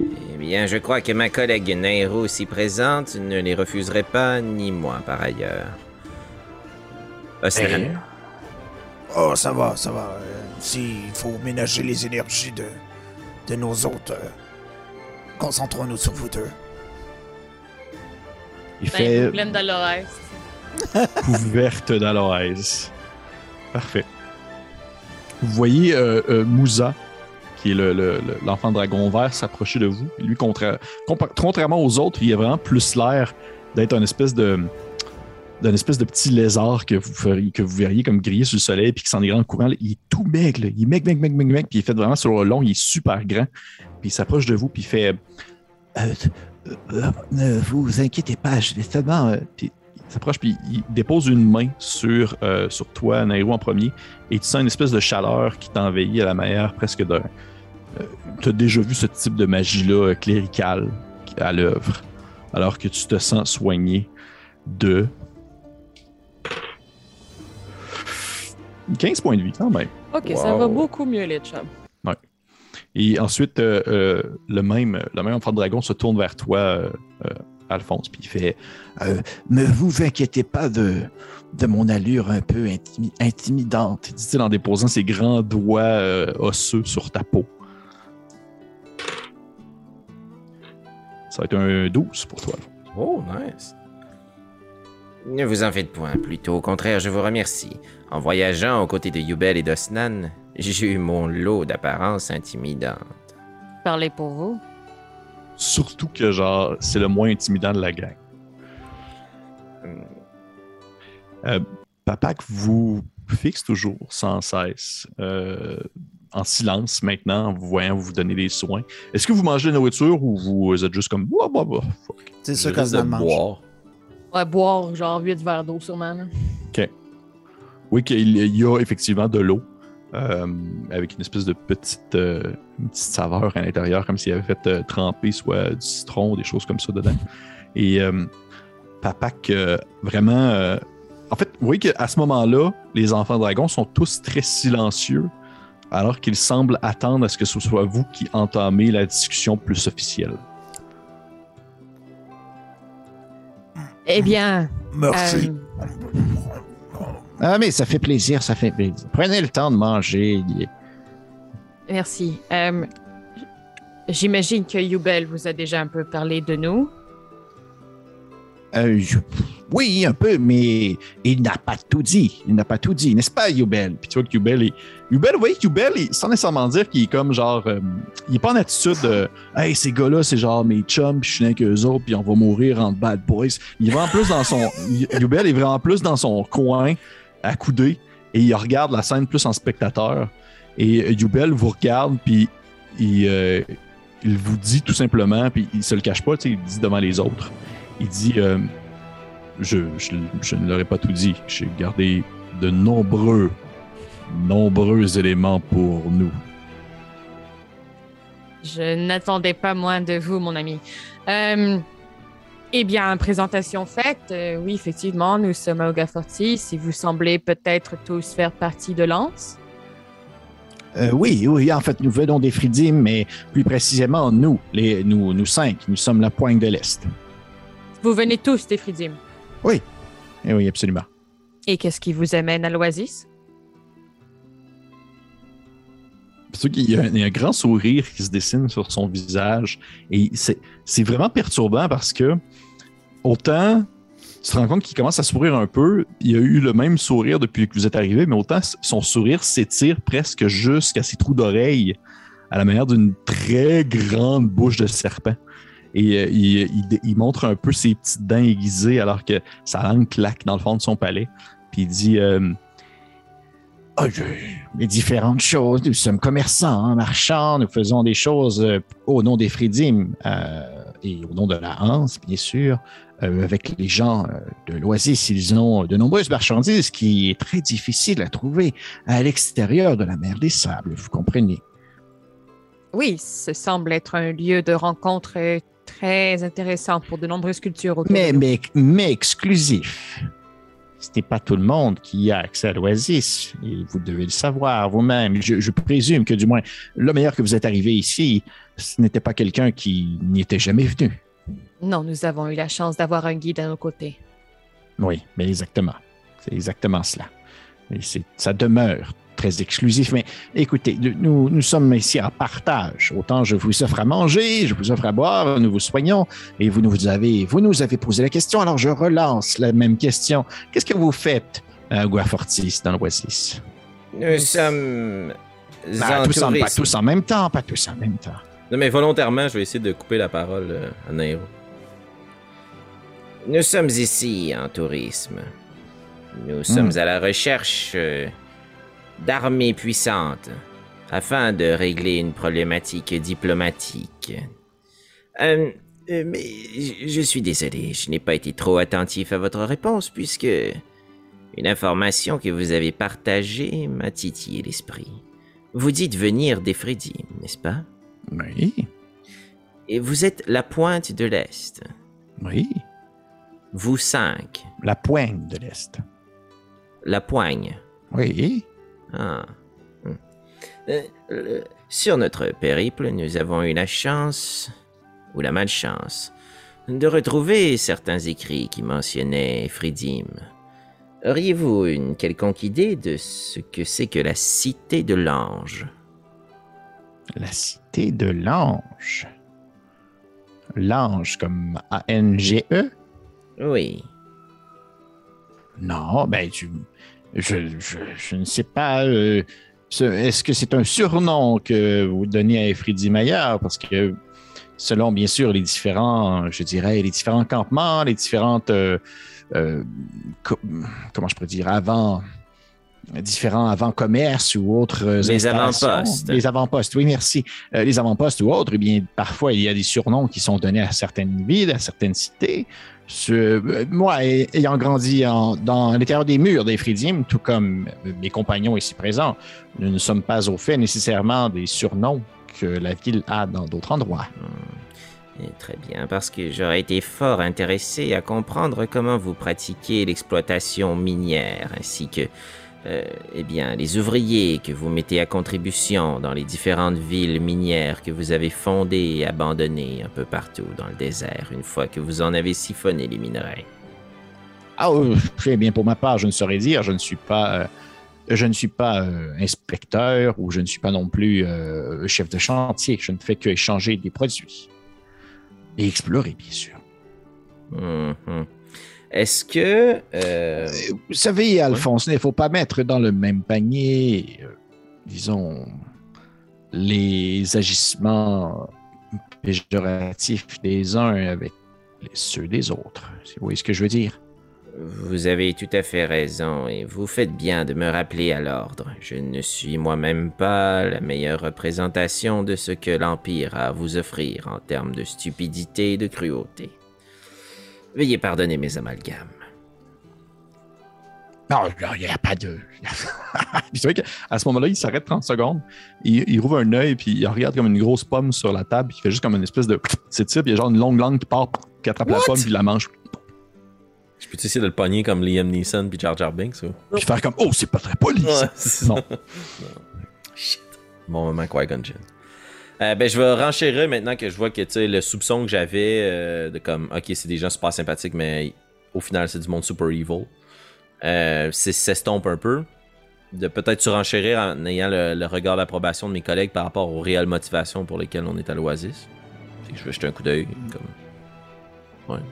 Eh bien, je crois que ma collègue Nairo, si présente, ne les refuserait pas, ni moi par ailleurs. Osnan, Oh, ça va, ça va. Euh, S'il faut ménager les énergies de, de nos hôtes, euh, concentrons-nous sur vous deux. Il Ben, fait. pleine d'Alores. couverte d'aloès. Parfait. Vous voyez euh, euh, Moussa, qui est le- le- l'enfant dragon vert, s'approcher de vous. Lui, contrairement aux autres, il a vraiment plus l'air d'être un espèce de d'un espèce de petit lézard que vous, que vous verriez comme griller sur le soleil puis qui s'en irait en courant. Il est tout maigre. là. Il est maigre, maigre, maigre, maigre, maigre, puis il est fait vraiment sur le long. Il est super grand. Puis il s'approche de vous puis il fait Euh, euh, ne vous inquiétez pas, je vais seulement. euh, s'approche, puis il dépose une main sur, euh, sur toi, Nairo, en premier, et tu sens une espèce de chaleur qui t'envahit à la manière presque d'un. tu as déjà vu ce type de magie-là euh, cléricale à l'œuvre, alors que tu te sens soigné de. 15 points de vie, quand même. Ok, ça va beaucoup mieux, les chums. Et ensuite, euh, euh, le, même, le même enfant de dragon se tourne vers toi, euh, euh, Alphonse, puis il fait euh, ne vous inquiétez pas de, de mon allure un peu intimi- intimidante. dit-il en déposant ses grands doigts euh, osseux sur ta peau. Ça va être un 12 pour toi. Alphonse. Oh, nice. ne vous en faites point, plutôt au contraire, je vous remercie. En voyageant aux côtés de Yubel et d'Osnan, j'ai eu mon lot d'apparences intimidantes. Parlez pour vous. Surtout que, genre, c'est le moins intimidant de la gang. Euh, Papak vous fixe toujours sans cesse. Euh, en silence maintenant, en vous voyant vous donner des soins. Est-ce que vous mangez de la nourriture ou vous êtes juste comme. Bah, bah, bah, fuck. C'est ça qu'on de mange. boire. Ouais, boire genre 8 verres d'eau sûrement. là. Oui, qu'il y a effectivement de l'eau euh, avec une espèce de petite, euh, une petite saveur à l'intérieur, comme s'il avait fait euh, tremper soit du citron ou des choses comme ça dedans. Et euh, Papak, euh, vraiment. euh, en fait, vous voyez qu'à ce moment-là, les enfants dragons sont tous très silencieux, alors qu'ils semblent attendre à ce que ce soit vous qui entamez la discussion plus officielle. Eh bien, Merci. Ah, mais ça fait plaisir, ça fait plaisir. Prenez le temps de manger. merci. Euh, J'imagine que Yubel vous a déjà un peu parlé de nous. Euh, je- Oui, un peu, mais il n'a pas tout dit. Il n'a pas tout dit, n'est-ce pas, Yubel? Puis tu vois que Yubel est. Yubel, oui, Yubel, il- sans nécessairement dire qu'il est comme genre. euh, il est pas en attitude de. Hey, ces gars-là, c'est genre mes chums, puis je suis avec eux autres, puis on va mourir en bad boys. Il est vraiment plus dans son. Yubel est vraiment plus dans son coin, accoudé, et il regarde la scène plus en spectateur. Et euh, Yubel vous regarde, puis il, euh, il vous dit tout simplement, puis il se le cache pas, il dit devant les autres. Il dit euh, je, je, je ne leur ai pas tout dit. J'ai gardé de nombreux, nombreux éléments pour nous. Je n'attendais pas moins de vous, mon ami. Eh bien, présentation faite. euh, oui, effectivement, nous sommes à Ogaforti. Si vous semblez peut-être tous faire partie de Lance. Euh, oui, oui, en fait, nous venons des Fridim, mais plus précisément, nous, les, nous, nous cinq, nous sommes la pointe de l'Est. Vous venez tous des Fridim. Eh oui, absolument. Et qu'est-ce qui vous amène à l'Oasis? Qu'il y, a un- il y a un grand sourire qui se dessine sur son visage. Et c'est c'est vraiment perturbant parce que autant tu te rends compte qu'il commence à sourire un peu, il a eu le même sourire depuis que vous êtes arrivé, mais autant son sourire s'étire presque jusqu'à ses trous d'oreilles, à la manière d'une très grande bouche de serpent. Et euh, il, montre un peu ses petites dents aiguisées alors que sa langue claque dans le fond de son palais. Puis il dit euh, je- les différentes choses, nous sommes commerçants, hein, marchands, nous faisons des choses euh, au nom des Fridim euh, et au nom de la Hanse, bien sûr. Euh, avec les gens euh, de l'Oasis, ils ont de nombreuses marchandises qui est très difficile à trouver à l'extérieur de la mer des Sables, vous comprenez. Oui, ce semble être un lieu de rencontre euh, très intéressant pour de nombreuses cultures autour Mais, de nous. mais, mais exclusif. Ce n'est pas tout le monde qui a accès à l'Oasis. Et vous devez le savoir vous-même. Je, je présume que du moins, le meilleur que vous êtes arrivé ici, ce n'était pas quelqu'un qui n'y était jamais venu. Non, nous avons eu la chance d'avoir un guide à nos côtés. Oui, mais exactement. C'est exactement cela. Et c'est- ça demeure très exclusif. Mais écoutez, nous, nous sommes ici en partage. Autant je vous offre à manger, je vous offre à boire, nous vous soignons, et vous nous avez, vous nous avez posé la question, alors je relance la même question. Qu'est-ce que vous faites à Guafortis dans l'Oasis? Nous sommes Ah, en tous, en, pas tous en même temps, pas tous en même temps. Non, mais volontairement, je vais essayer de couper la parole euh, à Nairo. Nous sommes ici en tourisme. Nous sommes Hmm. à la recherche euh, d'armées puissantes afin de régler une problématique diplomatique. Euh, euh, mais je- je suis désolé, je n'ai pas été trop attentif à votre réponse puisque une information que vous avez partagée m'a titillé l'esprit. Vous dites venir des Freddy, n'est-ce pas? Oui, Et vous êtes la pointe de l'Est. oui. Vous cinq. La pointe de l'Est. La poigne. Oui. Ah. Hmm. Euh, euh, sur notre périple, nous avons eu la chance, ou la malchance, de retrouver certains écrits qui mentionnaient Fridim. Auriez-vous une quelconque idée de ce que c'est que la cité de l'ange? La cité de l'ange. L'ange comme A-N-G-E? Oui. Non, ben, tu, je, je, je ne sais pas. euh, ce- Est-ce que c'est un surnom que vous donnez à Efridi Maillard? Parce que, selon, bien sûr, les différents, je dirais, les différents campements, les différentes. euh, euh, co- comment je pourrais dire? Avant. Différents avant-commerces ou autres euh, Les avant-postes. Les avant-postes, oui, merci. Euh, les avant-postes ou autres, eh bien, parfois, il y a des surnoms qui sont donnés à certaines villes, à certaines cités. Ce- euh, moi, ay- ayant grandi en- dans l'intérieur des murs des Fridimes, tout comme mes compagnons ici présents, nous ne sommes pas au fait nécessairement des surnoms que la ville a dans d'autres endroits. Eh, Très bien, parce que j'aurais été fort intéressé à comprendre comment vous pratiquez l'exploitation minière, ainsi que, euh, eh bien, les ouvriers que vous mettez à contribution dans les différentes villes minières que vous avez fondées et abandonnées un peu partout dans le désert, une fois que vous en avez siphonné les minerais. Ah, eh bien, pour ma part, je ne saurais dire, je ne suis pas, euh, je ne suis pas euh, inspecteur ou je ne suis pas non plus chef de chantier. Je ne fais que échanger des produits et explorer, bien sûr. Mhm. Est-ce que... euh, Euh, Vous savez, Alphonse, il ne faut pas mettre dans le même panier, euh, disons, les agissements péjoratifs des uns avec ceux des autres. Si Vous voyez ce que je veux dire? Vous avez tout à fait raison et vous faites bien de me rappeler à l'ordre. Je ne suis moi-même pas la meilleure représentation de ce que l'Empire a à vous offrir en termes de stupidité et de cruauté. Veuillez pardonner mes amalgames. Non, il n'y a pas de... Puis c'est vrai qu'à ce moment-là, il s'arrête 30 secondes, il, il rouvre un œil, puis il regarde comme une grosse pomme sur la table, puis il fait juste comme une espèce de. C'est type, il y a genre une longue langue qui part, qui attrape la pomme, puis il la mange. Je peux essayer de le pogner comme Liam Neeson puis Jar Jar Binks, ou? Puis faire comme Oh, c'est pas très poli. Ouais, Non. Shit. Bon moment, Qui-Gon Jinn. Euh, ben, je vais renchérir maintenant que je vois que le soupçon que j'avais euh, de comme, ok, c'est des gens super sympathiques, mais au final, c'est du monde super evil. Euh, s'estompe un peu. De peut-être surenchérir en ayant le, le regard d'approbation de mes collègues par rapport aux réelles motivations pour lesquelles on est à l'Oasis. Je vais jeter un coup d'œil. Comme... Ouais.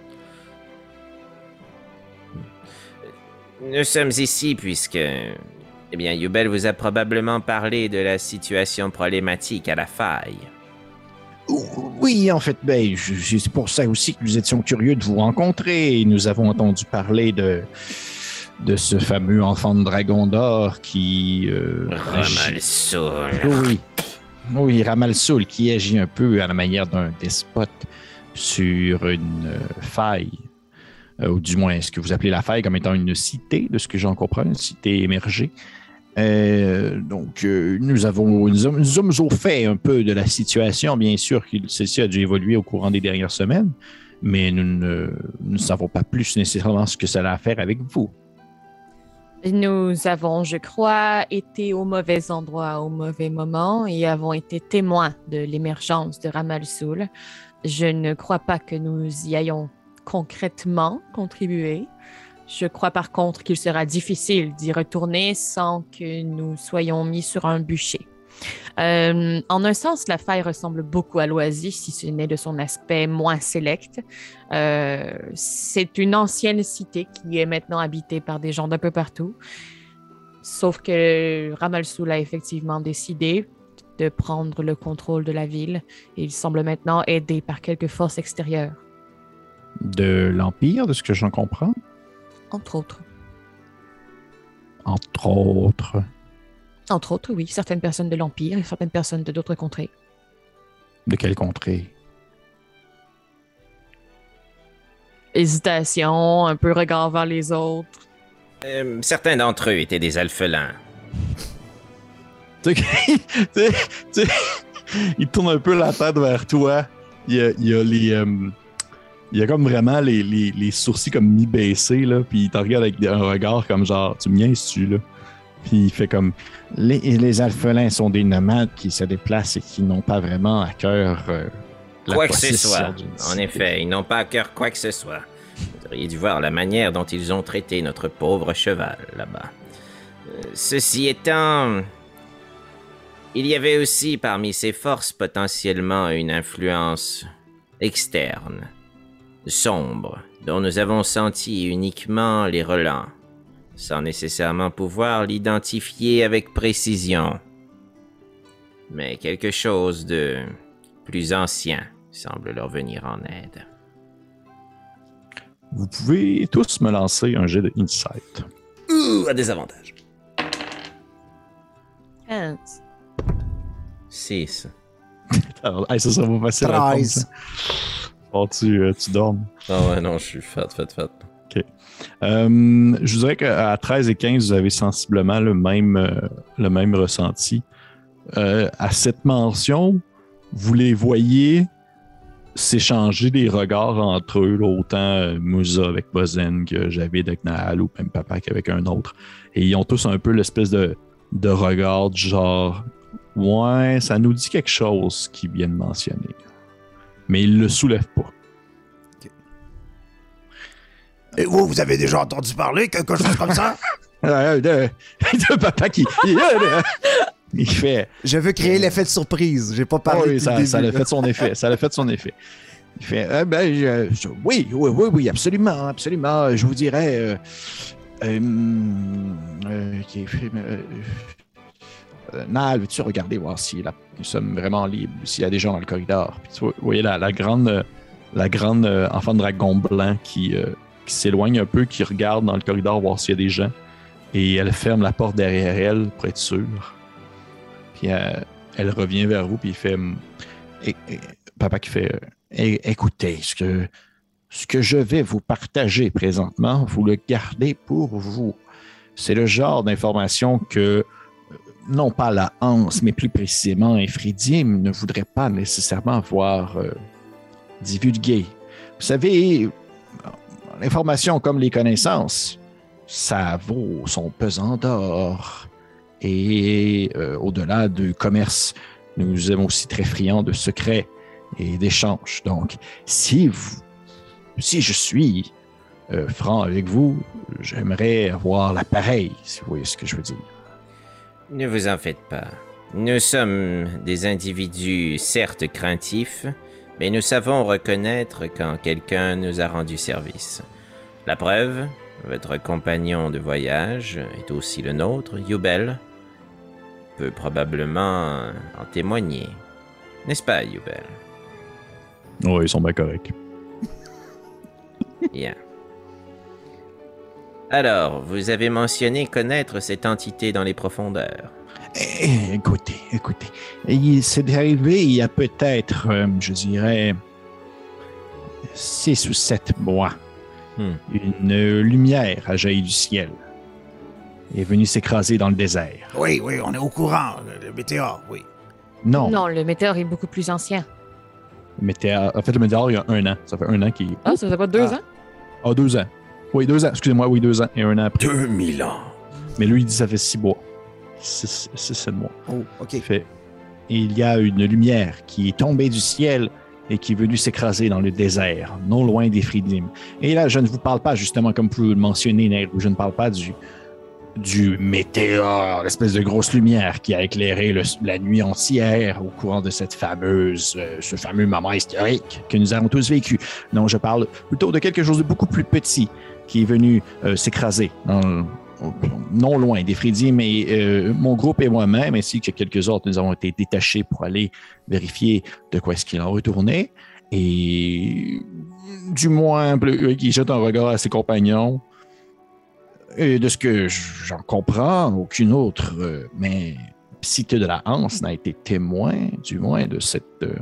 Nous sommes ici puisque... Eh bien, Yubel vous a probablement parlé de la situation problématique à la faille. Oui, en fait, ben, c'est pour ça aussi que nous étions curieux de vous rencontrer. Nous avons entendu parler de, de ce fameux enfant de dragon d'or qui... euh, Ramalsoul. Oui, oui, Ramal Soul qui agit un peu à la manière d'un despote sur une euh, faille, Euh, ou du moins ce que vous appelez la faille comme étant une cité, de ce que j'en comprends, une cité émergée. Euh, donc, euh, nous avons, nous nous sommes au fait un peu de la situation. Bien sûr que celle-ci a dû évoluer au courant des dernières semaines, mais nous ne nous savons pas plus nécessairement ce que cela a à faire avec vous. Nous avons, je crois, été au mauvais endroit au mauvais moment et avons été témoins de l'émergence de Ramal Soul. Je ne crois pas que nous y ayons concrètement contribué. Je crois par contre qu'il sera difficile d'y retourner sans que nous soyons mis sur un bûcher. Euh, en un sens, la faille ressemble beaucoup à l'Oasis, si ce n'est de son aspect moins sélect. Euh, c'est une ancienne cité qui est maintenant habitée par des gens d'un peu partout. Sauf que Ramalsoul a effectivement décidé de prendre le contrôle de la ville et il semble maintenant aidé par quelques forces extérieures, De l'Empire, de ce que j'en comprends, entre autres. entre autres. Entre autres, oui, certaines personnes de l'Empire et certaines personnes de d'autres contrées. De quelle contrée? Hésitation, un peu regard vers les autres. Euh, certains d'entre eux étaient des alphelins. Tu sais, tu sais- tu sais, il tourne un peu la tête vers toi. Il y a, il y a les. euh, il y a comme vraiment les, les- les sourcils comme mi-baissés, là. Puis il te regarde avec un regard comme genre, tu me niaises-tu, là? Puis il fait comme. Les, les alphelins sont des nomades qui se déplacent et qui n'ont pas vraiment à cœur euh, la Quoi que ce soit. En effet, ils n'ont pas à cœur quoi que ce soit. Vous auriez dû voir la manière dont ils ont traité notre pauvre cheval là-bas. Euh, ceci étant, il y avait aussi parmi ces forces potentiellement une influence externe, sombre, dont nous avons senti uniquement les relents, sans nécessairement pouvoir l'identifier avec précision. Mais quelque chose de plus ancien semble leur venir en aide. Vous pouvez tous me lancer un jet de insight. Ouh, à des avantages. Depends. 6. Alors, hey, ça à répondre, 13. Oh, tu, euh, tu dormes. Ah ouais, non, je suis fat, fat, fat. Euh, je vous dirais qu'à 13 et 15, vous avez sensiblement le même, euh, le même ressenti. À cette mention, vous les voyez s'échanger des regards entre eux, là, autant Musa avec Bozen que Javid avec Nahal ou même Papak avec un autre. Et ils ont tous un peu l'espèce de, de regard du genre Ouais, ça nous dit quelque chose qu'ils viennent mentionner. Mais ils le soulèvent pas. Et vous, vous avez déjà entendu parler quelque chose comme ça? Euh, de, de papa qui. Il fait. Je veux créer l'effet de surprise. J'ai pas parlé Ah oui, ça, le ça début, a fait son effet. Ça a fait son effet. Il fait. euh, ben, je- je- oui, oui, oui, oui, absolument, absolument. Je vous dirais. Euh, euh, Nal, veux-tu regarder voir si nous sommes vraiment libres, s'il y a des gens dans le corridor? Vous voyez la, grande, euh, euh, enfant de dragon blanc qui, euh, qui s'éloigne un peu, qui regarde dans le corridor voir s'il y a des gens. Et elle ferme la porte derrière elle pour être sûre. Puis euh, elle revient vers vous, puis il fait. hum, papa qui fait. euh, écoutez, ce que, ce que je vais vous partager présentement, vous le gardez pour vous. C'est le genre d'information que, euh, non pas la Hanse, mais plus précisément Infridim ne voudrait pas nécessairement voir euh, divulguer. Vous savez, l'information comme les connaissances, ça vaut son pesant d'or. Et euh, au-delà du commerce, nous sommes aussi très friands de secrets et d'échanges. Donc, si vous, si je suis euh, franc avec vous, j'aimerais avoir l'appareil, si vous voyez ce que je veux dire. Ne vous en faites pas. Nous sommes des individus certes craintifs, mais nous savons reconnaître quand quelqu'un nous a rendu service. La preuve, votre compagnon de voyage est aussi le nôtre, Yubel, peut probablement en témoigner. N'est-ce pas, Yubel? Oui, ils sont bien corrects. Bien. Alors, vous avez mentionné connaître cette entité dans les profondeurs. Eh, écoutez, écoutez. Il s'est arrivé il y a peut-être, euh, je dirais, six ou sept mois. Hmm. Une lumière a jailli du ciel. Et est venue s'écraser dans le désert. Oui, oui, on est au courant. Le, le météore, oui. Non, Non, le météore est beaucoup plus ancien. Le météore- en fait, le météore, il y a un an. Ça fait un an qu'il. Ah, ça faisait pas deux Ah. ans? Ah, deux ans. Oui, deux ans. Excusez-moi, oui, deux ans. Et un an après. 2000 ans. Mais lui, il dit ça fait six mois. Six, six sept mois. Oh, OK. Il fait. il y a une lumière qui est tombée du ciel et qui est venue s'écraser dans le désert, non loin des Fridim. Et là, je ne vous parle pas, justement, comme vous le mentionnez, Nair, je ne parle pas du, du météore, l'espèce de grosse lumière qui a éclairé le- la nuit entière au courant de cette fameuse, euh, ce fameux moment historique que nous avons tous vécu. Non, je parle plutôt de quelque chose de beaucoup plus petit qui est venu euh, s'écraser non loin des Fridim, mais euh, mon groupe et moi-même, ainsi que quelques autres, nous avons été détachés pour aller vérifier de quoi est-ce qu'il en retournait. Et du moins, bleu- qui jette un regard à ses compagnons. Et de ce que j'en comprends, aucune autre, euh, mais cité de la Hanse n'a été témoin, du moins, de cette, euh,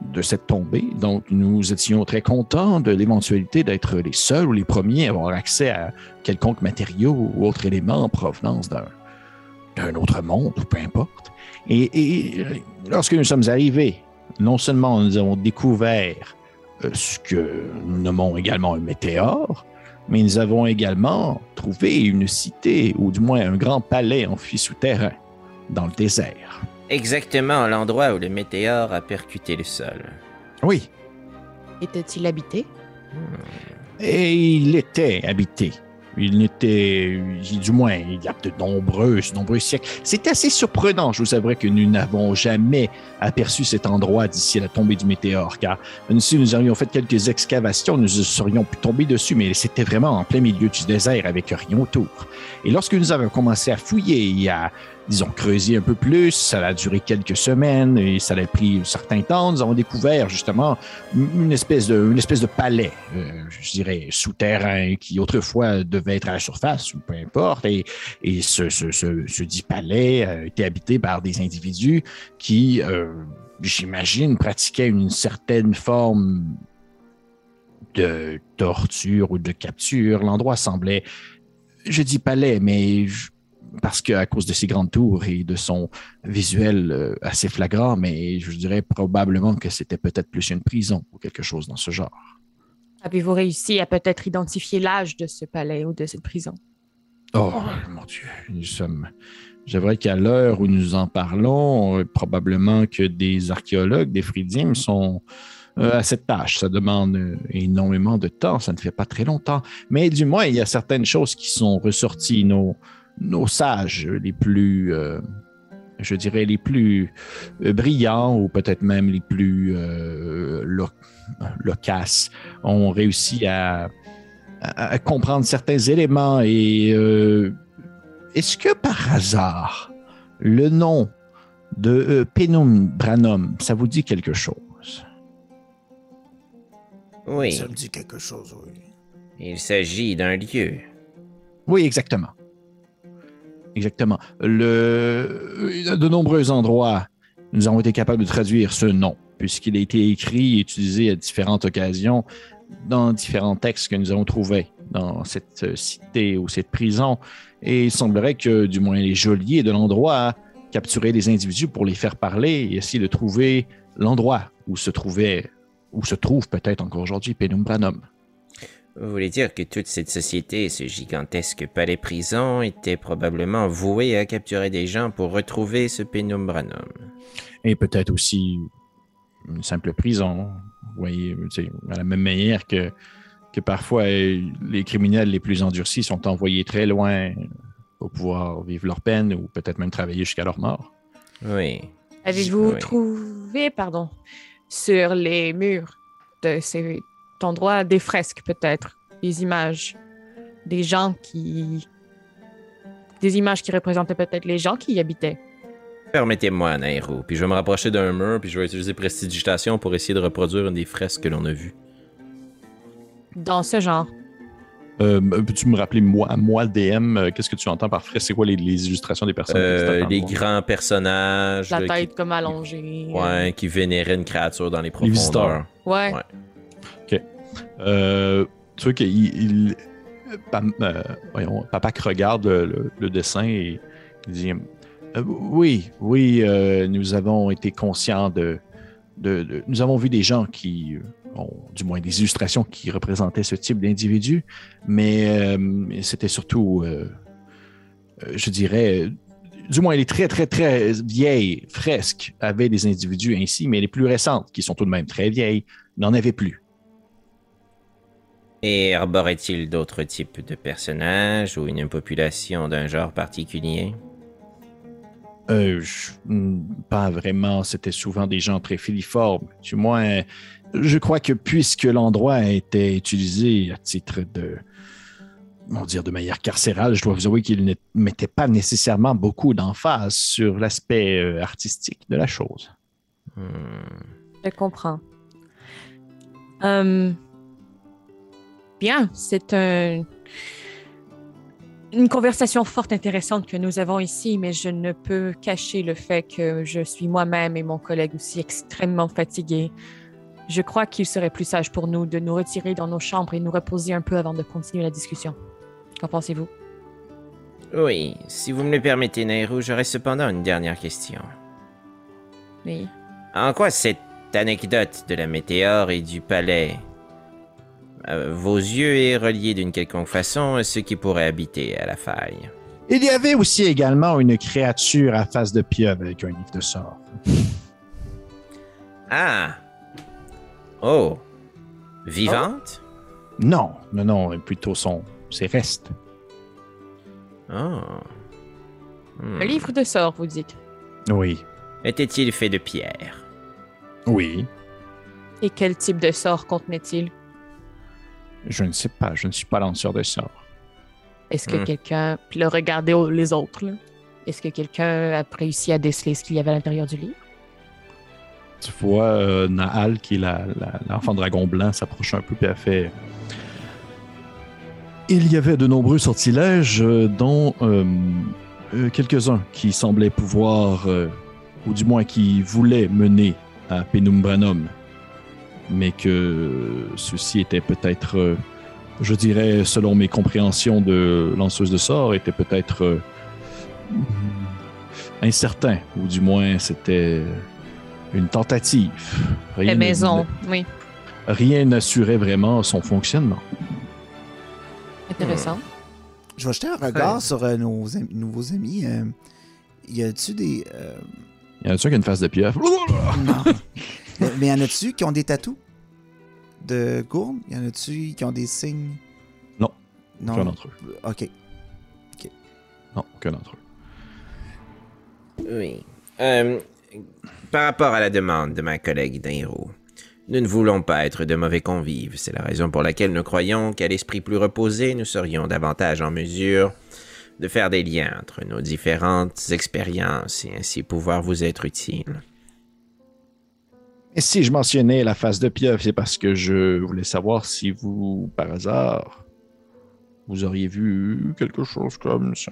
de cette tombée. Donc, nous étions très contents de l'éventualité d'être les seuls ou les premiers à avoir accès à quelconque matériau ou autre élément en provenance d'un autre monde, ou peu importe. Et, lorsque nous sommes arrivés, non seulement nous avons découvert euh, ce que nous nommons également un météore, mais nous avons également trouvé une cité, ou du moins un grand palais enfui souterrain dans le désert. Exactement à l'endroit où le météore a percuté le sol. Oui, Était-il habité? et il était habité. Il n'était, du moins, il y a de nombreux, nombreux siècles. C'est assez surprenant, je vous avouerai, que nous n'avons jamais aperçu cet endroit d'ici la tombée du météore, car si nous aurions fait quelques excavations, nous serions pu tomber dessus, mais c'était vraiment en plein milieu du désert avec rien autour. Et lorsque nous avons commencé à fouiller et à disons, creusé un peu plus. Ça a duré quelques semaines et ça a pris un certain temps. Nous avons découvert justement une espèce de, une espèce de palais, euh, je dirais, souterrain qui autrefois devait être à la surface ou peu importe. Et, et ce, ce, ce, ce dit palais été habité par des individus qui, euh, j'imagine, pratiquaient une certaine forme de torture ou de capture. L'endroit semblait, je dis palais, mais parce qu'à cause de ses grandes tours et de son visuel euh, assez flagrant, mais je dirais probablement que c'était peut-être plus une prison ou quelque chose dans ce genre. Avez-vous réussi à peut-être identifier l'âge de ce palais ou de cette prison? Oh, mon Dieu, nous sommes. J'aimerais qu'à l'heure où nous en parlons, euh, probablement que des archéologues, des fridimes sont euh, à cette tâche. Ça demande énormément de temps, ça ne fait pas très longtemps. Mais du moins, il y a certaines choses qui sont ressorties. Nos, nos sages les plus, euh, je dirais, les plus euh, brillants ou peut-être même les plus euh, lo- loquaces ont réussi à, à- à comprendre certains éléments et euh, est-ce que par hasard le nom de euh, Penum Branum, ça vous dit quelque chose? Oui, Ça me dit quelque chose, oui. il s'agit d'un lieu. Oui, exactement. Exactement. Le, de nombreux endroits, nous avons été capables de traduire ce nom, puisqu'il a été écrit et utilisé à différentes occasions dans différents textes que nous avons trouvés dans cette cité ou cette prison. Et il semblerait que, du moins, les geôliers de l'endroit capturaient des individus pour les faire parler et essayer de trouver l'endroit où se trouvait, où se trouve peut-être encore aujourd'hui Penum Branum. Vous voulez dire que toute cette société, ce gigantesque palais-prison, était probablement vouée à capturer des gens pour retrouver ce pénumbranum. et peut-être aussi une simple prison. Vous voyez, à la même manière que, que parfois euh, les criminels les plus endurcis sont envoyés très loin pour pouvoir vivre leur peine ou peut-être même travailler jusqu'à leur mort. Oui. Avez-vous Oui. trouvé, pardon, sur les murs de cet endroit des fresques peut-être, des images, des gens qui... Des images qui représentaient peut-être les gens qui y habitaient. Permettez-moi, Nairo, puis je vais me rapprocher d'un mur, puis je vais utiliser prestidigitation pour essayer de reproduire une des fresques que l'on a vues. Dans ce genre. Euh, Peux-tu me rappeler, moi, moi DM, euh, qu'est-ce que tu entends par fresque? C'est quoi les, les illustrations des tu Euh, les grands personnages La là, tête comme allongée. qui, ouais, qui vénéraient une créature dans les Les visiteurs. profondeurs. Ouais. Ouais. Euh, tu vois qu'il euh, papa qui regarde le, dessin et il dit Euh, Oui, oui, nous avons été conscients de, Nous avons vu des gens qui ont, du moins, des illustrations qui représentaient ce type d'individu, mais c'était surtout, je dirais, du moins, les très, très, très vieilles fresques avaient des individus ainsi, mais les plus récentes, qui sont tout de même très vieilles, n'en avaient plus. Et arborait-il d'autres types de personnages ou une population d'un genre particulier? Euh, je- hmm, pas vraiment. C'était souvent des gens très filiformes. Du moins, je crois que puisque l'endroit était utilisé à titre de, on dire, de manière carcérale, je dois vous avouer qu'il ne mettait pas nécessairement beaucoup d'emphase sur l'aspect euh, artistique de la chose. Hmm. Je comprends. Hum, Bien, c'est un- une conversation fort intéressante que nous avons ici, mais je ne peux cacher le fait que je suis moi-même et mon collègue aussi extrêmement fatigués. Je crois qu'il serait plus sage pour nous de nous retirer dans nos chambres et nous reposer un peu avant de continuer la discussion. Qu'en pensez-vous? Oui, si vous me le permettez, Nairo, j'aurais cependant une dernière question. Oui. En quoi cette anecdote de la météore et du palais vos yeux est reliée d'une quelconque façon à ceux qui pourraient habiter à la faille Il y avait aussi également une créature à face de pieuvre avec un livre de sorts. Ah Oh Vivante? Non, non, non, plutôt son, ses restes. Oh, Hmm. Un livre de sorts, vous dites. Oui, Était-il fait de pierre? Oui. Et quel type de sort contenait-il? Je ne sais pas, je ne suis pas lanceur de sorts. Est-ce que Hmm. quelqu'un. Puis le regarder aux- les autres, là. Est-ce que quelqu'un a réussi à déceler ce qu'il y avait à l'intérieur du livre? Tu vois euh, Nahal, qui est la- la- l'enfant dragon blanc, s'approche un peu puis elle fait. Il y avait de nombreux sortilèges, euh, dont euh, euh, quelques-uns qui semblaient pouvoir, euh, ou du moins qui voulaient mener à Penumbranum, mais que ceci était peut-être, euh, je dirais, selon mes compréhensions de lanceuse de sorts, était peut-être euh, incertain, ou du moins c'était une tentative. Rien La maison, oui. Rien n'assurait vraiment son fonctionnement. Intéressant. Je vais jeter un regard sur euh, nos am- nouveaux amis. euh, y a-tu des. euh, y en a-tu qui a une face de pieuvre? Non. mais y en a-tu qui ont des tatous de gourde Y en a-tu qui ont des signes? Non. Non? Aucun d'entre eux. Ok. Non, aucun d'entre eux. Oui. Euh, par rapport à la demande de ma collègue Dairo, nous ne voulons pas être de mauvais convives. C'est la raison pour laquelle nous croyons qu'à l'esprit plus reposé, nous serions davantage en mesure de faire des liens entre nos différentes expériences et ainsi pouvoir vous être utiles. Et si je mentionnais la face de pieuvre, c'est parce que je voulais savoir si vous, par hasard, vous auriez vu quelque chose comme ça.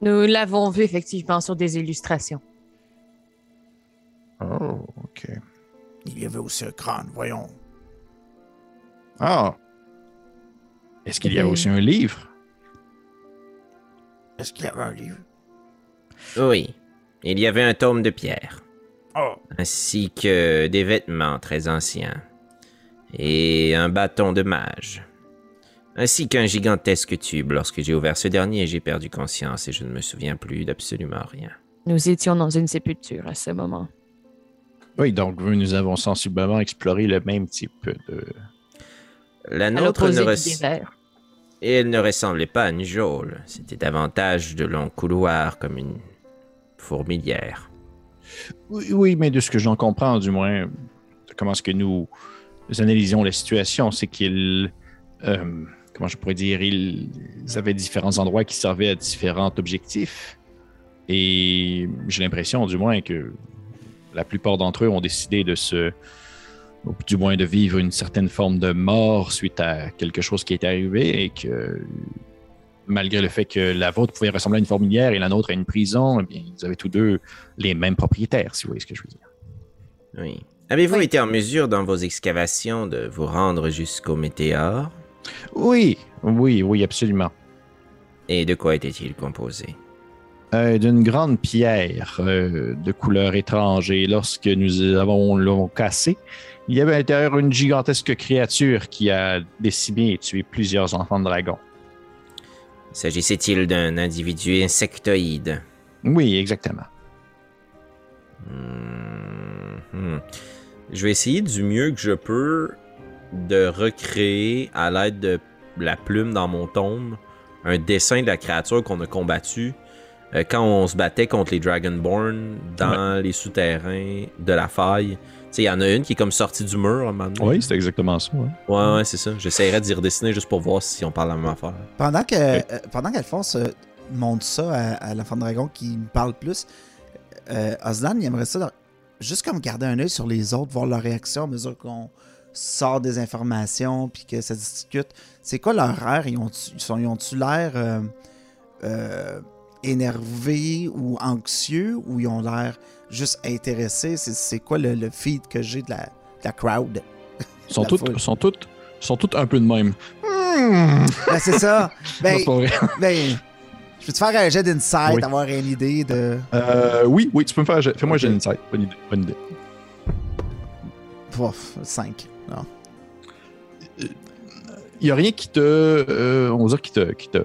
Nous l'avons vu effectivement sur des illustrations. Oh, ok. Il y avait aussi un crâne, voyons. Ah. Est-ce qu'il y a Oui. aussi un livre? Est-ce qu'il y avait un livre? Oui, il y avait un tome de pierre, Oh. ainsi que des vêtements très anciens, et un bâton de mage, ainsi qu'un gigantesque tube. Lorsque j'ai ouvert ce dernier, j'ai perdu conscience et je ne me souviens plus d'absolument rien. Nous étions dans une sépulture à ce moment. Oui, donc nous avons sensiblement exploré le même type de. La nôtre ne res-. Et elle ne ressemblait pas à une geôle. C'était davantage de longs couloirs comme une fourmilière. Oui, mais de ce que j'en comprends, du moins, comment est-ce que nous analysions la situation, c'est qu'ils. euh, comment je pourrais dire Ils avaient différents endroits qui servaient à différents objectifs. Et j'ai l'impression, du moins, que la plupart d'entre eux ont décidé de se. du moins de vivre une certaine forme de mort suite à quelque chose qui est arrivé et que malgré le fait que la vôtre pouvait ressembler à une fourmilière et la nôtre à une prison, eh bien, ils avaient tous deux les mêmes propriétaires, si vous voyez ce que je veux dire. Oui. Avez-vous Oui. été en mesure dans vos excavations de vous rendre jusqu'au météore? Oui, oui, oui, absolument. Et de quoi était-il composé? Euh, D'une grande pierre euh, de couleur étrange et lorsque nous avons l'avons cassé, il y avait à l'intérieur une gigantesque créature qui a décimé et tué plusieurs enfants de dragon. S'agissait-il d'un individu insectoïde? Oui, exactement. Hmm, hmm. Je vais essayer du mieux que je peux de recréer à l'aide de la plume dans mon tome un dessin de la créature qu'on a combattue euh, quand on se battait contre les Dragonborn dans les souterrains de la faille. Tu sais, il y en a une qui est comme sortie du mur à un moment donné. Oui, c'est exactement ça. ouais. Ouais, ouais, c'est ça. J'essaierai d'y redessiner juste pour voir si on parle de la même affaire. Pendant que euh, pendant qu'Alphonse euh, montre ça à, à l'enfant de dragon qui me parle plus, euh, Osnan, il aimerait ça dans- juste comme garder un œil sur les autres, voir leur réaction à mesure qu'on sort des informations puis que ça discute. C'est quoi leur air? Ils ont-tu ils sont- ils ont-tu l'air euh, euh, énervés ou anxieux ou ils ont l'air juste intéressés? C'est, quoi le, le feed que j'ai de la, de la crowd? Ils sont toutes, sont toutes, sont toutes un peu de même. Ben, c'est ça. Ben, ben, je peux te faire un jet d'insight, Oui. avoir une idée de. Euh, oui, oui, tu peux me faire. Fais-moi Ok. j'ai une insight. Bonne idée. Bonne idée. Pouf, 5. Non. il n'y a rien qui te, euh, on va dire, qui te, qui te,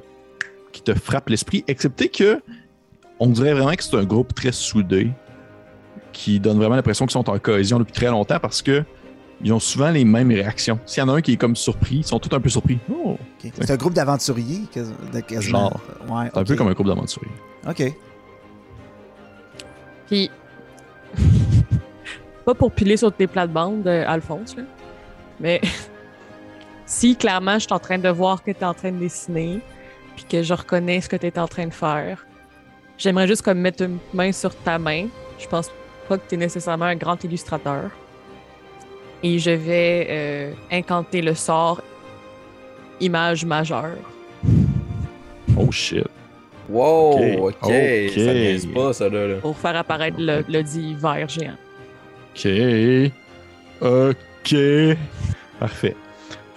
qui te frappe l'esprit, excepté que on dirait vraiment que c'est un groupe très soudé, qui donne vraiment l'impression qu'ils sont en cohésion depuis très longtemps parce que ils ont souvent les mêmes réactions. S'il y en a un qui est comme surpris, ils sont tous un peu surpris. Oh. C'est un groupe d'aventuriers. quasiment. Genre. Ouais, c'est un peu comme un groupe d'aventuriers. Ok. Puis, pas pour piler sur tes plates-bandes, euh, Alphonse, là, mais si clairement je suis en train de voir que tu es en train de dessiner, puis que je reconnais ce que tu es en train de faire, J'aimerais juste comme mettre une main sur ta main. Je pense pas que tu es nécessairement un grand illustrateur. Et je vais euh, incanter le sort image majeure. Oh shit. Wow, ok. Ok. Ça Ok. niaise pas, ça, là. là. Pour faire apparaître le, le dit vert géant. OK. OK. Parfait.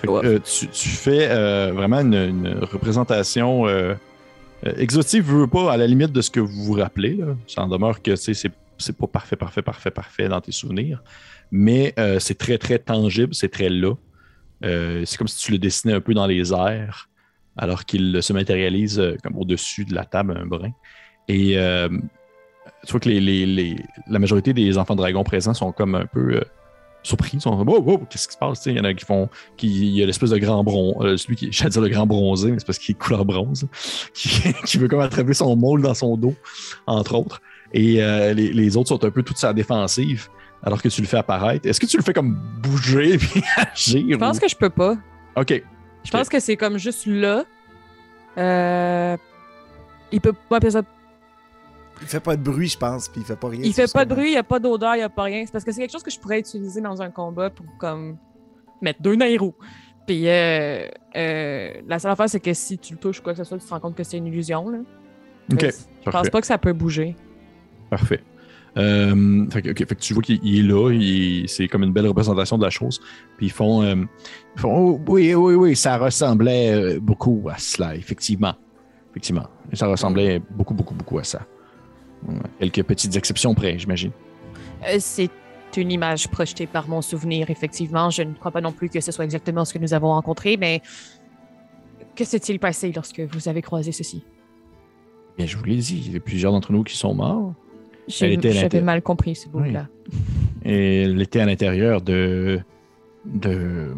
Que, euh, tu, tu fais euh, vraiment une, une représentation euh, euh, exotique, veux pas, à la limite de ce que vous vous rappelez. Là. Ça en demeure que c'est c'est pas parfait, parfait, parfait, parfait dans tes souvenirs. Mais euh, c'est très, très tangible, c'est très là. Euh, c'est comme si tu le dessinais un peu dans les airs, alors qu'il se matérialise euh, comme au-dessus de la table un brin. Et tu vois que les, les- les- la majorité des enfants de dragon présents sont comme un peu surpris. Ils sont wow, wow, qu'est-ce qui se passe? Il y en a qui font. Qui, il y a l'espèce de grand bronze. euh, celui qui. J'allais dire le grand bronzé, mais c'est parce qu'il est couleur bronze. Qui, qui veut comme attraper son môle dans son dos, entre autres. Et euh, les, les autres sont un peu toutes sa défensive, alors que tu le fais apparaître. Est-ce que tu le fais comme bouger puis agir? Je pense que je peux pas. Ok. Je pense que c'est comme juste là. Euh... Il peut pas appeler ça. Il fait pas de bruit, je pense, puis il fait pas rien. Il fait pas de bruit, il y a pas d'odeur, il y a pas rien. C'est parce que c'est quelque chose que je pourrais utiliser dans un combat pour comme mettre deux nairous. Puis euh, euh, la seule affaire, c'est que si tu le touches ou quoi que ce soit, tu te rends compte que c'est une illusion. Là. Ok. Je pense pas que ça peut bouger. Parfait. Euh, fait, que, ok, fait que tu vois qu'il il est là, c'est comme une belle représentation de la chose. Puis ils font, euh, ils font, oh, oui, oui, oui, ça ressemblait beaucoup à cela, effectivement. Effectivement. Ça ressemblait beaucoup, beaucoup, beaucoup à ça. Quelques petites exceptions près, j'imagine. Euh, c'est une image projetée par mon souvenir, effectivement. Je ne crois pas non plus que ce soit exactement ce que nous avons rencontré, mais que s'est-il passé lorsque vous avez croisé ceci? Bien, je vous l'ai dit, il y a plusieurs d'entre nous qui sont morts. J'avais mal compris ce bout-là. Et elle était à l'intérieur de, de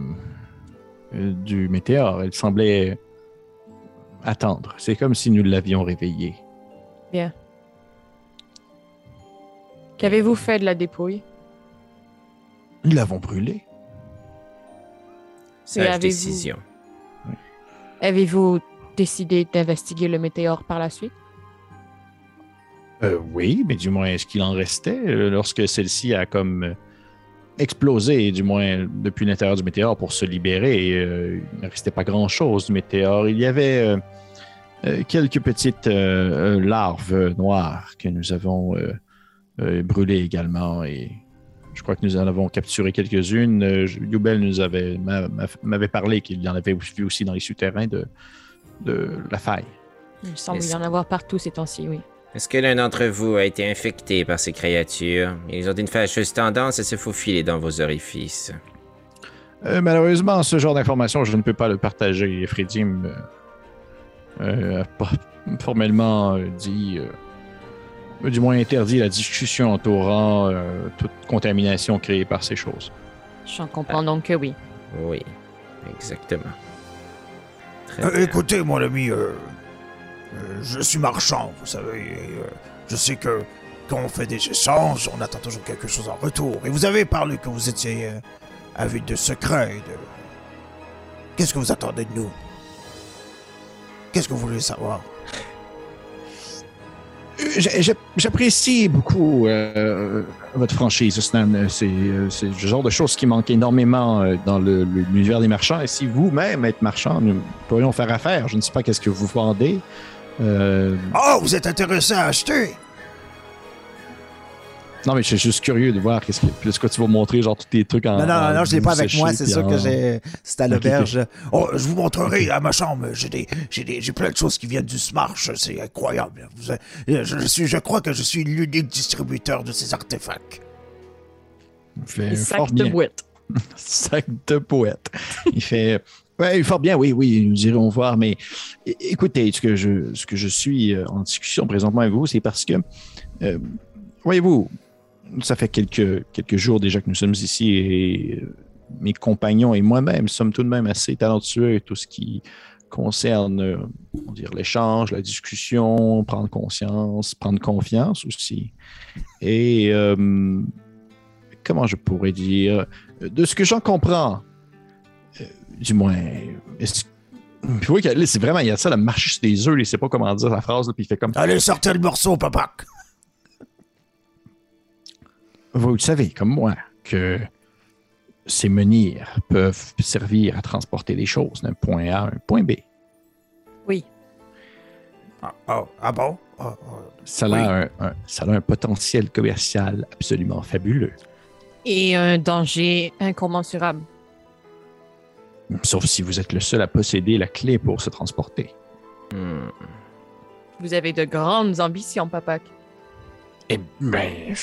euh, du météore. Elle semblait attendre. C'est comme si nous l'avions réveillée. Qu'avez-vous fait de la dépouille? Nous l'avons brûlée. Sage avez-vous- décision. Avez-vous décidé d'investiguer le météore par la suite? Euh, oui, mais du moins, est-ce qu'il en restait euh, lorsque celle-ci a comme euh, explosé, du moins depuis l'intérieur du météore pour se libérer? et, euh, il ne restait pas grand-chose du météore. Il y avait euh, euh, quelques petites euh, euh, larves noires que nous avons euh, euh, brûlées également et je crois que nous en avons capturé quelques-unes. Euh, Youbel nous avait m'a- m'a- m'avait parlé qu'il y en avait vu aussi dans les souterrains de, de la faille. Il semble y en avoir partout ces temps-ci, oui. Est-ce que l'un d'entre vous a été infecté par ces créatures? Ils ont une fâcheuse tendance à se faufiler dans vos orifices. Euh, malheureusement, ce genre d'information, je ne peux pas le partager. Freddy euh, a pas formellement euh, dit, euh, du moins interdit la discussion entourant euh, toute contamination créée par ces choses. J'en comprends donc que oui. Oui, exactement. Très Euh, écoutez, mon ami, euh, euh, je suis marchand, vous savez. et, euh, je sais que quand on fait des échanges, on attend toujours quelque chose en retour. Et vous avez parlé que vous étiez euh, avide de secrets. De... Qu'est-ce que vous attendez de nous? Qu'est-ce que vous voulez savoir? J'apprécie beaucoup euh, votre franchise. C'est euh, c'est le genre de choses qui manque énormément euh, dans l'univers des marchands. Et si vous-même êtes marchand, nous pourrions faire affaire. Je ne sais pas qu'est-ce que vous vendez. Euh, Oh, vous êtes intéressé à acheter non, mais je suis juste curieux de voir qu'est-ce que, est-ce que tu vas montrer genre tous tes trucs en. Non, non, en non, je l'ai pas avec moi, c'est sûr que j'ai. C'est à l'auberge. Oh, je vous montrerai à ma chambre. J'ai des, j'ai des, j'ai plein de choses qui viennent du Smarsh. C'est incroyable. Vous, je, je suis, je crois que je suis l'unique distributeur de ces artefacts. Il fait sacs de bien. boîte. Sac de poète. Il fait Ouais, fort bien, oui, oui, nous irons voir. Mais écoutez, ce que je, ce que je suis euh, en discussion présentement avec vous, c'est parce que, euh, voyez-vous, ça fait quelques, quelques jours déjà que nous sommes ici et euh, mes compagnons et moi-même sommes tout de même assez talentueux tout ce qui concerne euh, on dire l'échange, la discussion, prendre conscience, prendre confiance aussi. Et euh, comment je pourrais dire, de ce que j'en comprends, du moins, Puis là, c'est vraiment, il y a ça, la marcher sur des œufs, il sait pas comment dire la phrase, puis il fait comme. Allez, sortez le morceau, papa. Vous le savez, comme moi, que ces menhirs peuvent servir à transporter des choses d'un point A à un point B. Oui. Ah, ah, ah bon? Ah, ah. Ça, Oui. a un, un- ça a un potentiel commercial absolument fabuleux. Et un danger incommensurable. Sauf si vous êtes le seul à posséder la clé pour se transporter. Hmm. Vous avez de grandes ambitions, Papak. Eh ben,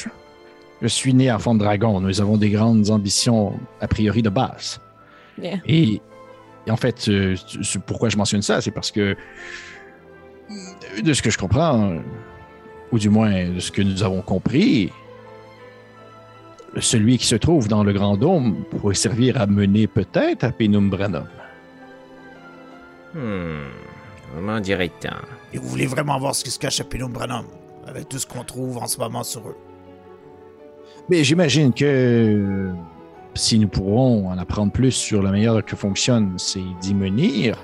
je, suis né enfant de dragon. Nous avons des grandes ambitions a priori de base. Et, et en fait, euh, c'est- pourquoi je mentionne ça, c'est parce que de ce que je comprends, ou du moins de ce que nous avons compris, celui qui se trouve dans le Grand Dôme pourrait servir à mener peut-être à Penumbranum. Hmm. Vous m'en direz tant. Et vous voulez vraiment voir ce qui se cache à Penumbranum, avec tout ce qu'on trouve en ce moment sur eux? Mais j'imagine que euh, si nous pourrons en apprendre plus sur la manière que fonctionnent ces dix menhirs,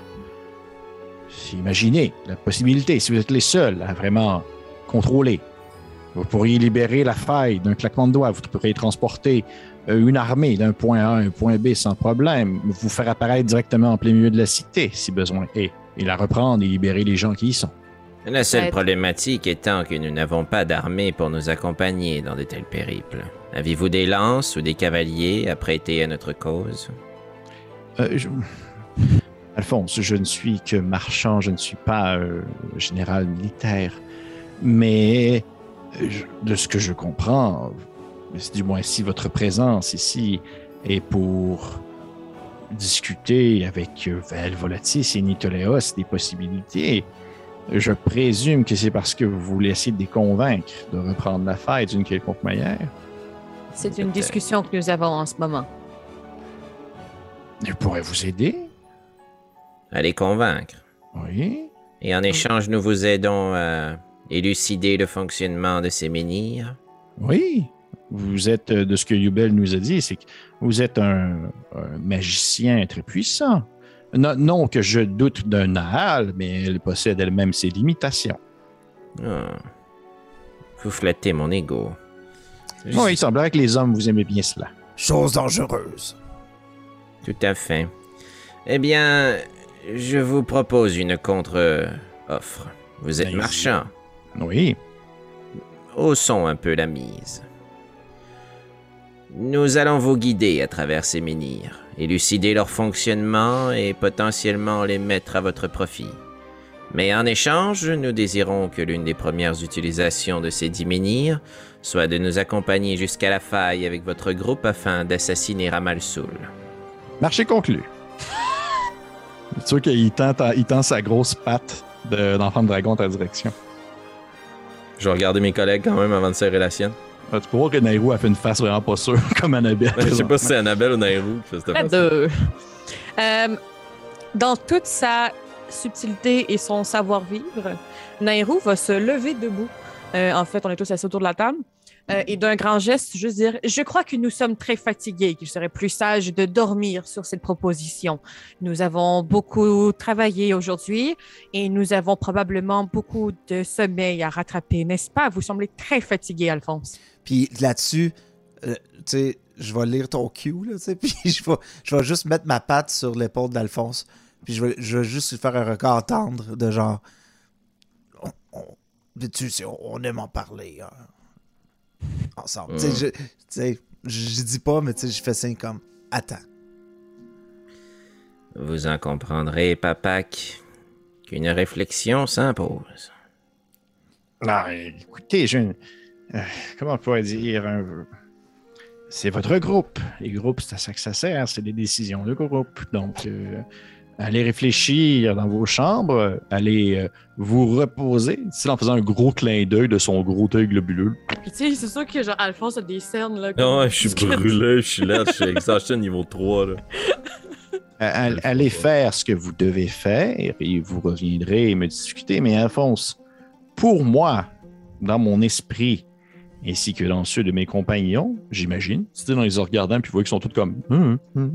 imaginez la possibilité, si vous êtes les seuls à vraiment contrôler, vous pourriez libérer la faille d'un claquement de doigts, vous pourriez transporter euh, une armée d'un point A à un point B sans problème, vous faire apparaître directement en plein milieu de la cité si besoin est, et la reprendre et libérer les gens qui y sont. La seule problématique étant que nous n'avons pas d'armée pour nous accompagner dans de tels périples. Avez-vous des lances ou des cavaliers à prêter à notre cause? Euh, Alphonse, je ne suis que marchand, je ne suis pas euh, général militaire. Mais de ce que je comprends, du moins si votre présence ici est pour discuter avec Vel Volatis et Nitoleos des possibilités, je présume que c'est parce que vous voulez essayer de les convaincre de reprendre la fête d'une quelconque manière. C'est une discussion que nous avons en ce moment. Je pourrais vous aider. À les convaincre. Oui. Et en échange, nous vous aidons à élucider le fonctionnement de ces menhirs. Oui, vous êtes, euh, de ce que Yubel nous a dit, c'est que vous êtes un, un magicien très puissant. Non, non que je doute d'un Nahal, mais elle possède elle-même ses limitations. Ah. Vous flattez mon ego. Oui, il semblerait que les hommes vous aimez bien cela. Chose dangereuse. Tout à fait. Eh bien, je vous propose une contre-offre. Vous êtes marchand. Oui, Haussons un peu la mise. Nous allons vous guider à travers ces menhirs, élucider leur fonctionnement et potentiellement les mettre à votre profit. Mais en échange, nous désirons que l'une des premières utilisations de ces dix menhirs soit de nous accompagner jusqu'à la faille avec votre groupe afin d'assassiner Ramalsoul. marché conclu. C'est sûr qu'il tend, ta- il tend sa grosse patte de- d'enfant de dragon en ta direction. Je vais regarder mes collègues quand même avant de serrer la sienne. Ah, tu peux voir que Nairou a fait une face vraiment pas sûre, comme Annabelle. Je sais pas si c'est Annabelle ou Nairou qui fait cette face. deux. Euh, dans toute sa subtilité et son savoir-vivre, Nairou va se lever debout. Euh, en fait, on est tous assis autour de la table. Euh, et d'un grand geste, juste dire Je crois que nous sommes très fatigués, qu'il serait plus sage de dormir sur cette proposition. Nous avons beaucoup travaillé aujourd'hui et nous avons probablement beaucoup de sommeil à rattraper, n'est-ce pas? Vous semblez très fatigué, Alphonse. Puis là-dessus, euh, tu sais, je vais lire ton cue, là, tu sais, puis je vais, je vais juste mettre ma patte sur l'épaule d'Alphonse, puis je vais, je vais juste lui faire un regard tendre de genre, tu sais, on aime en parler. hein, Ensemble. tu sais, je, dis pas, mais tu sais, je fais signe comme, attends. Vous en comprendrez, Papak, qu'une réflexion s'impose. Ah, écoutez, je. euh, comment on pourrait dire un- C'est votre groupe. Les groupes, c'est à ça que ça sert. C'est des décisions de groupe. Donc, euh, allez réfléchir dans vos chambres. Allez euh, vous reposer. C'est en faisant un gros clin d'œil de son gros œil globuleux. Puis tu sais, c'est sûr que genre Alphonse a des cernes là. Non, ouais, je suis brûlé, je suis là, je suis exhausté niveau 3. Là. All- allez faire ce que vous devez faire et vous reviendrez me discuter. Mais Alphonse, pour moi, dans mon esprit, ainsi que dans ceux de mes compagnons, j'imagine, c'était dans les regardant puis vous voyez qu'ils sont tous comme Hum, hum, hum.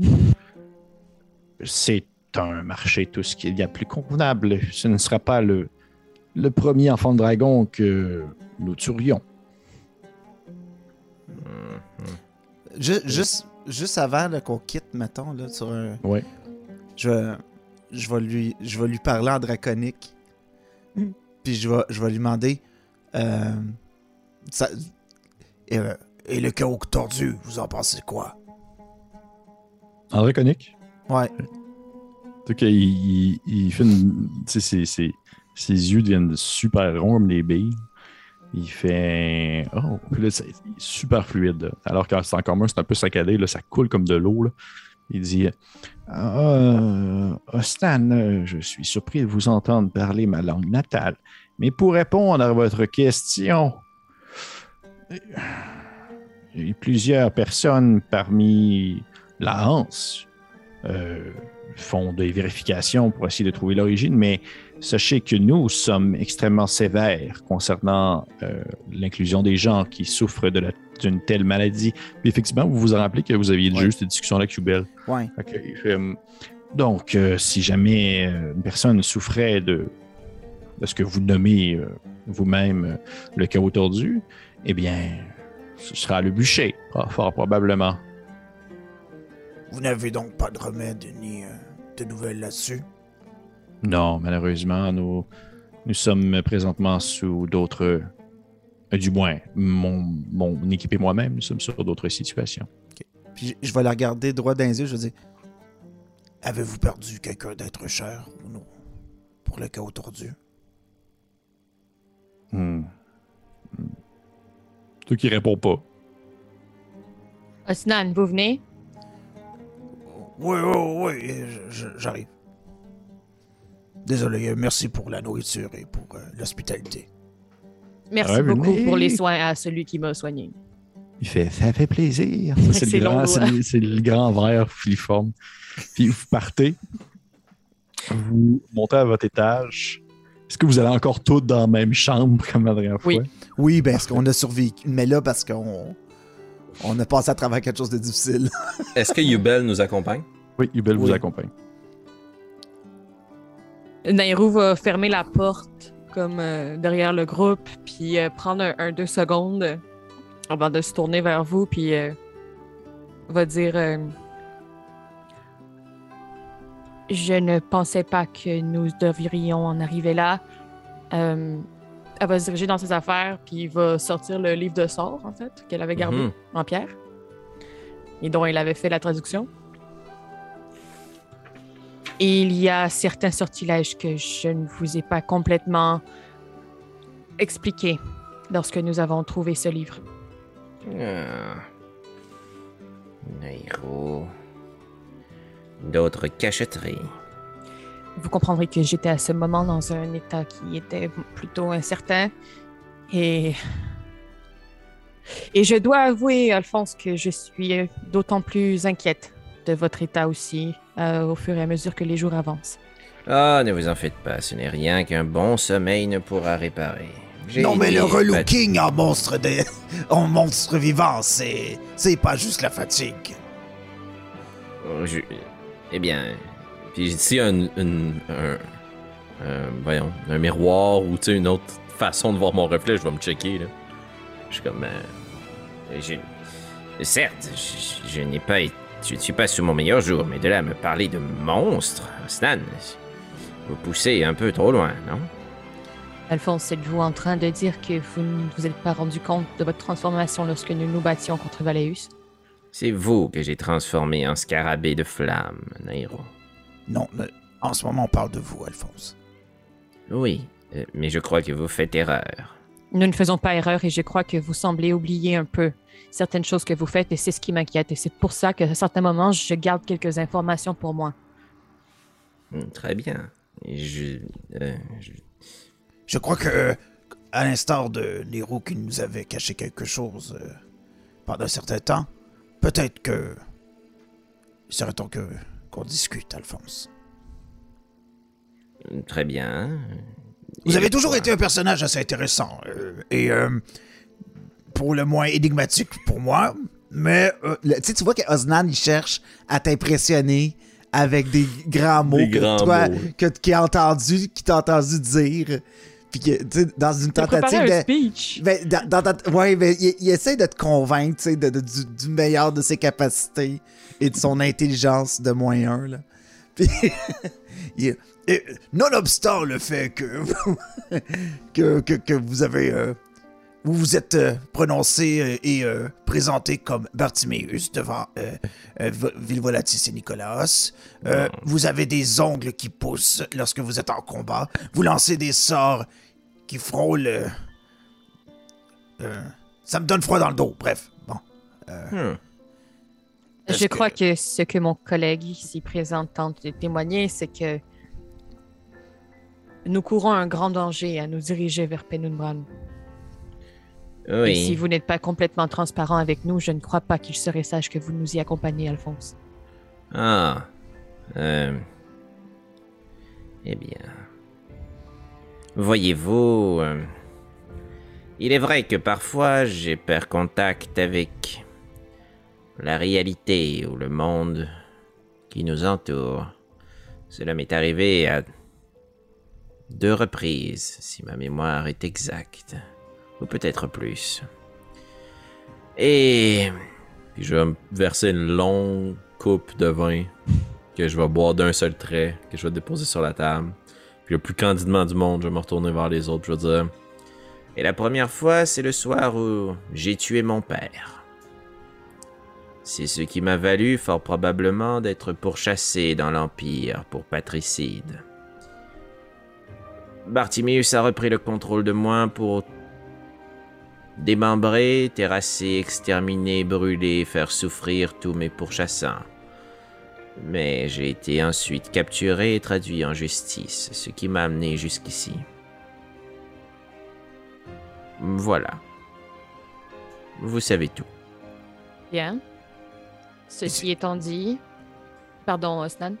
c'est un marché tout ce qu'il y a plus convenable. Ce ne sera pas le, le premier enfant de dragon que nous tuerions. Ju- juste, juste avant qu'on quitte, mettons, là, sur un. Ouais. Je vais, je vais, lui, je vais lui parler en draconique. Puis je vais, je vais lui demander. euh, ça- Et, euh, et le chaos tordu, vous en pensez quoi? En draconique? ouais. Tout cas, il, fait une. Tu sais, ses, ses- ses yeux deviennent super ronds comme des billes. Il fait. Oh, puis là, c'est super fluide. Alors que c'est encore moins, c'est un peu saccadé, là, ça coule comme de l'eau. Il dit Euh, Stan, euh, je suis surpris de vous entendre parler ma langue natale. Mais pour répondre à votre question, plusieurs personnes parmi la Hanse euh, font des vérifications pour essayer de trouver l'origine, mais sachez que nous sommes extrêmement sévères concernant euh, l'inclusion des gens qui souffrent de la- d'une telle maladie. Puis effectivement, vous vous en rappelez que vous aviez déjà Ouais. eu cette discussion-là avec Hubel. Ouais. Ok, il fait, hum, donc, euh, si jamais euh, une personne souffrait de, de ce que vous nommez euh, vous-même euh, le chaos tordu, eh bien, ce sera le bûcher, ah, fort probablement. Vous n'avez donc pas de remède ni euh, de nouvelles là-dessus? Non, malheureusement, nous, nous sommes présentement sous d'autres. euh, du moins, mon, mon équipe et moi-même, nous sommes sur d'autres situations. Puis je- je vais la regarder droit dans les yeux. Je vais dire Avez-vous perdu quelqu'un d'être cher ou non Pour le chaos tordu Hmm. Toi qui réponds pas. Osnan, vous venez? Oui, oui, oui, j'arrive. Désolé, euh, merci pour la nourriture et pour euh, l'hospitalité. Merci Ouais, beaucoup pour les soins à celui qui m'a soigné. Il fait Ça fait plaisir. C'est, le grand, long, c'est, ouais. le- grand verre filiforme. Puis vous partez. Vous montez à votre étage. Est-ce que vous allez encore tous dans la même chambre comme la dernière fois? Oui. oui, ben, parce qu'on a survécu. Mais là, parce qu'on on a passé à travers quelque chose de difficile. Est-ce que Yubel nous accompagne? Oui, Ubel vous accompagne. Nairou va fermer la porte comme euh, derrière le groupe, puis euh, prendre un, un deux secondes avant de se tourner vers vous, puis euh, va dire euh, Je ne pensais pas que nous devrions en arriver là. Elle va se diriger dans ses affaires, puis il va sortir le livre de sorts, en fait, qu'elle avait gardé Mhm. en pierre et dont elle avait fait la traduction. Et il y a certains sortilèges que je ne vous ai pas complètement expliqués lorsque nous avons trouvé ce livre. Ah. Nairo. D'autres cachotteries. Vous comprendrez que j'étais à ce moment dans un état qui était plutôt incertain. Et. Et je dois avouer, Alphonse, que je suis d'autant plus inquiète de votre état aussi euh, au fur et à mesure que les jours avancent. Ah, ne vous en faites pas, ce n'est rien qu'un bon sommeil ne pourra réparer. Non, mais le relooking en monstre, de... en monstre vivant, c'est. C'est pas juste la fatigue. Oh, je- Eh bien, Puis a un, une- un, un- voyons, un miroir ou tu sais, une autre façon de voir mon reflet, je vais me checker. Là. Je suis comme. euh, je... certes, je, je n'ai pas été- Je ne suis pas sous mon meilleur jour, mais de là à me parler de monstre, Stan, vous poussez un peu trop loin, non? Alphonse, êtes-vous en train de dire que vous ne vous êtes pas rendu compte de votre transformation lorsque nous nous battions contre Valéus? C'est vous que j'ai transformé en scarabée de flamme, Nairo. Non, en ce moment, on parle de vous, Alphonse. Oui, euh, mais je crois que vous faites erreur. Nous ne faisons pas erreur et je crois que vous semblez oublier un peu certaines choses que vous faites et c'est ce qui m'inquiète. Et c'est pour ça qu'à certains moments, je garde quelques informations pour moi. Hmm, Très bien. Je, euh, je- Je crois que, à l'instar de Nero qui nous avait caché quelque chose euh, pendant un certain temps, peut-être que. Il serait temps que qu'on discute, Alphonse. Très bien. Vous Et avez toujours été un personnage assez intéressant euh, et euh, pour le moins énigmatique pour moi, mais euh, Le- tu vois que Osnan, il cherche à t'impressionner, avec des grands mots Des que grands toi, mots. que, qui a entendu, qui t'a entendu dire. Puis que, dans une tentative préparé un de. speech. Ben, dans, ouais, mais il, il essaie de te convaincre, de, de- du, du meilleur de ses capacités et de son intelligence de un, là. Puis, il- Et, nonobstant le fait que, que, que, que vous avez. euh, vous vous êtes euh, prononcé euh, et euh, présenté comme Bartiméus devant euh, euh, Vo- Villevolatis et Nicolas. Euh, vous avez des ongles qui poussent lorsque vous êtes en combat. Vous lancez des sorts qui frôlent. euh, euh, ça me donne froid dans le dos. Bref, bon. Hmm. Je crois que- que ce que mon collègue ici présent tente de témoigner, c'est que nous courons un grand danger à nous diriger vers Et si vous n'êtes pas complètement transparent avec nous, je ne crois pas qu'il serait sage que vous nous y accompagniez, Alphonse. Ah. Euh... Eh bien. Voyez-vous, euh, il est vrai que parfois j'ai perdu contact avec la réalité ou le monde qui nous entoure. Cela m'est arrivé à deux reprises, si ma mémoire est exacte, ou peut-être plus. Et Puis je vais me verser une longue coupe de vin que je vais boire d'un seul trait, que je vais déposer sur la table. Puis le plus candidement du monde, je vais me retourner vers les autres, je vais dire Et la première fois, c'est le soir où j'ai tué mon père. C'est ce qui m'a valu fort probablement d'être pourchassé dans l'Empire pour patricide. Bartimius a repris le contrôle de moi pour démembrer, terrasser, exterminer, brûler, faire souffrir tous mes pourchassants. Mais j'ai été ensuite capturé et traduit en justice, ce qui m'a amené jusqu'ici. Voilà. Vous savez tout. Bien. Ceci étant dit... Pardon, Osnan.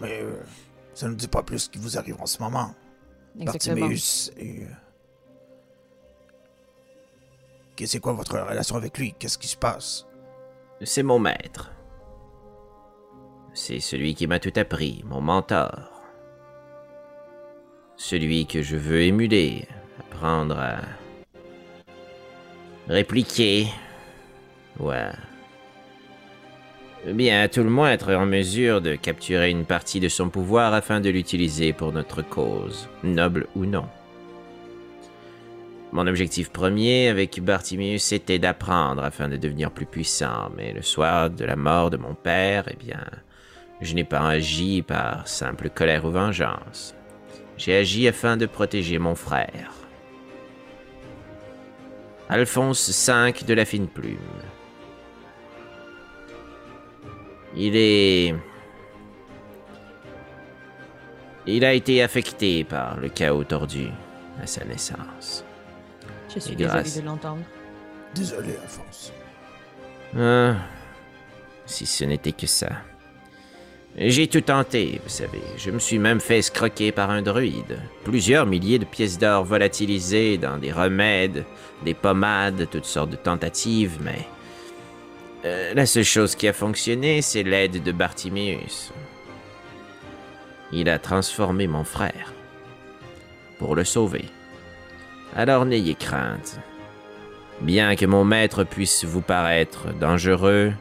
Mais euh, ça ne dit pas plus ce qui vous arrive en ce moment. Exactement. Bartiméus et. C'est quoi votre relation avec lui? Qu'est-ce qui se passe? C'est mon maître. C'est celui qui m'a tout appris, mon mentor. Celui que je veux émuler, apprendre à répliquer. Ouais. Bien, à tout le moins être en mesure de capturer une partie de son pouvoir afin de l'utiliser pour notre cause, noble ou non. Mon objectif premier avec Bartimius était d'apprendre afin de devenir plus puissant, mais le soir de la mort de mon père, eh bien, je n'ai pas agi par simple colère ou vengeance. J'ai agi afin de protéger mon frère. Alphonse V de la fine plume. Il est... Il a été affecté par le chaos tordu à sa naissance. Je suis grâce. de l'entendre. Désolé, Alphonse. Ah, si ce n'était que ça. J'ai tout tenté, vous savez. Je me suis même fait escroquer par un druide. Plusieurs milliers de pièces d'or volatilisées dans des remèdes, des pommades, toutes sortes de tentatives, mais... euh, la seule chose qui a fonctionné, c'est l'aide de Bartiméus. Il a transformé mon frère. Pour le sauver. Alors n'ayez crainte. Bien que mon maître puisse vous paraître dangereux,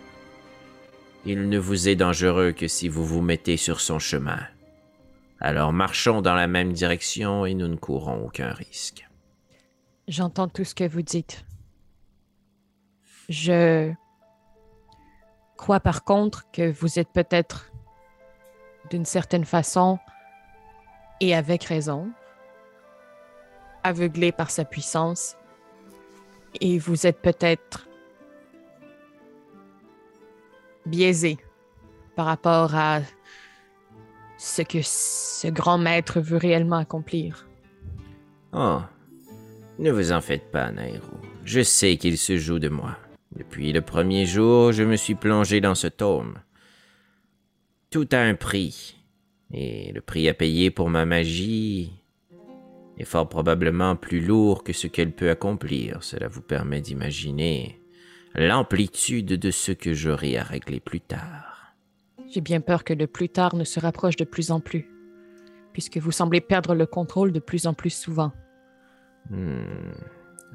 il ne vous est dangereux que si vous vous mettez sur son chemin. Alors marchons dans la même direction et nous ne courons aucun risque. J'entends tout ce que vous dites. Je crois par contre que vous êtes peut-être, d'une certaine façon, et avec raison, aveuglé par sa puissance, et vous êtes peut-être biaisé par rapport à ce que ce grand maître veut réellement accomplir. Oh, ne vous en faites pas, Nairo. Je sais qu'il se joue de moi. Depuis le premier jour, je me suis plongé dans ce tome. Tout a un prix. Et le prix à payer pour ma magie est fort probablement plus lourd que ce qu'elle peut accomplir. Cela vous permet d'imaginer l'amplitude de ce que j'aurai à régler plus tard. J'ai bien peur que le plus tard ne se rapproche de plus en plus, puisque vous semblez perdre le contrôle de plus en plus souvent. Hmm.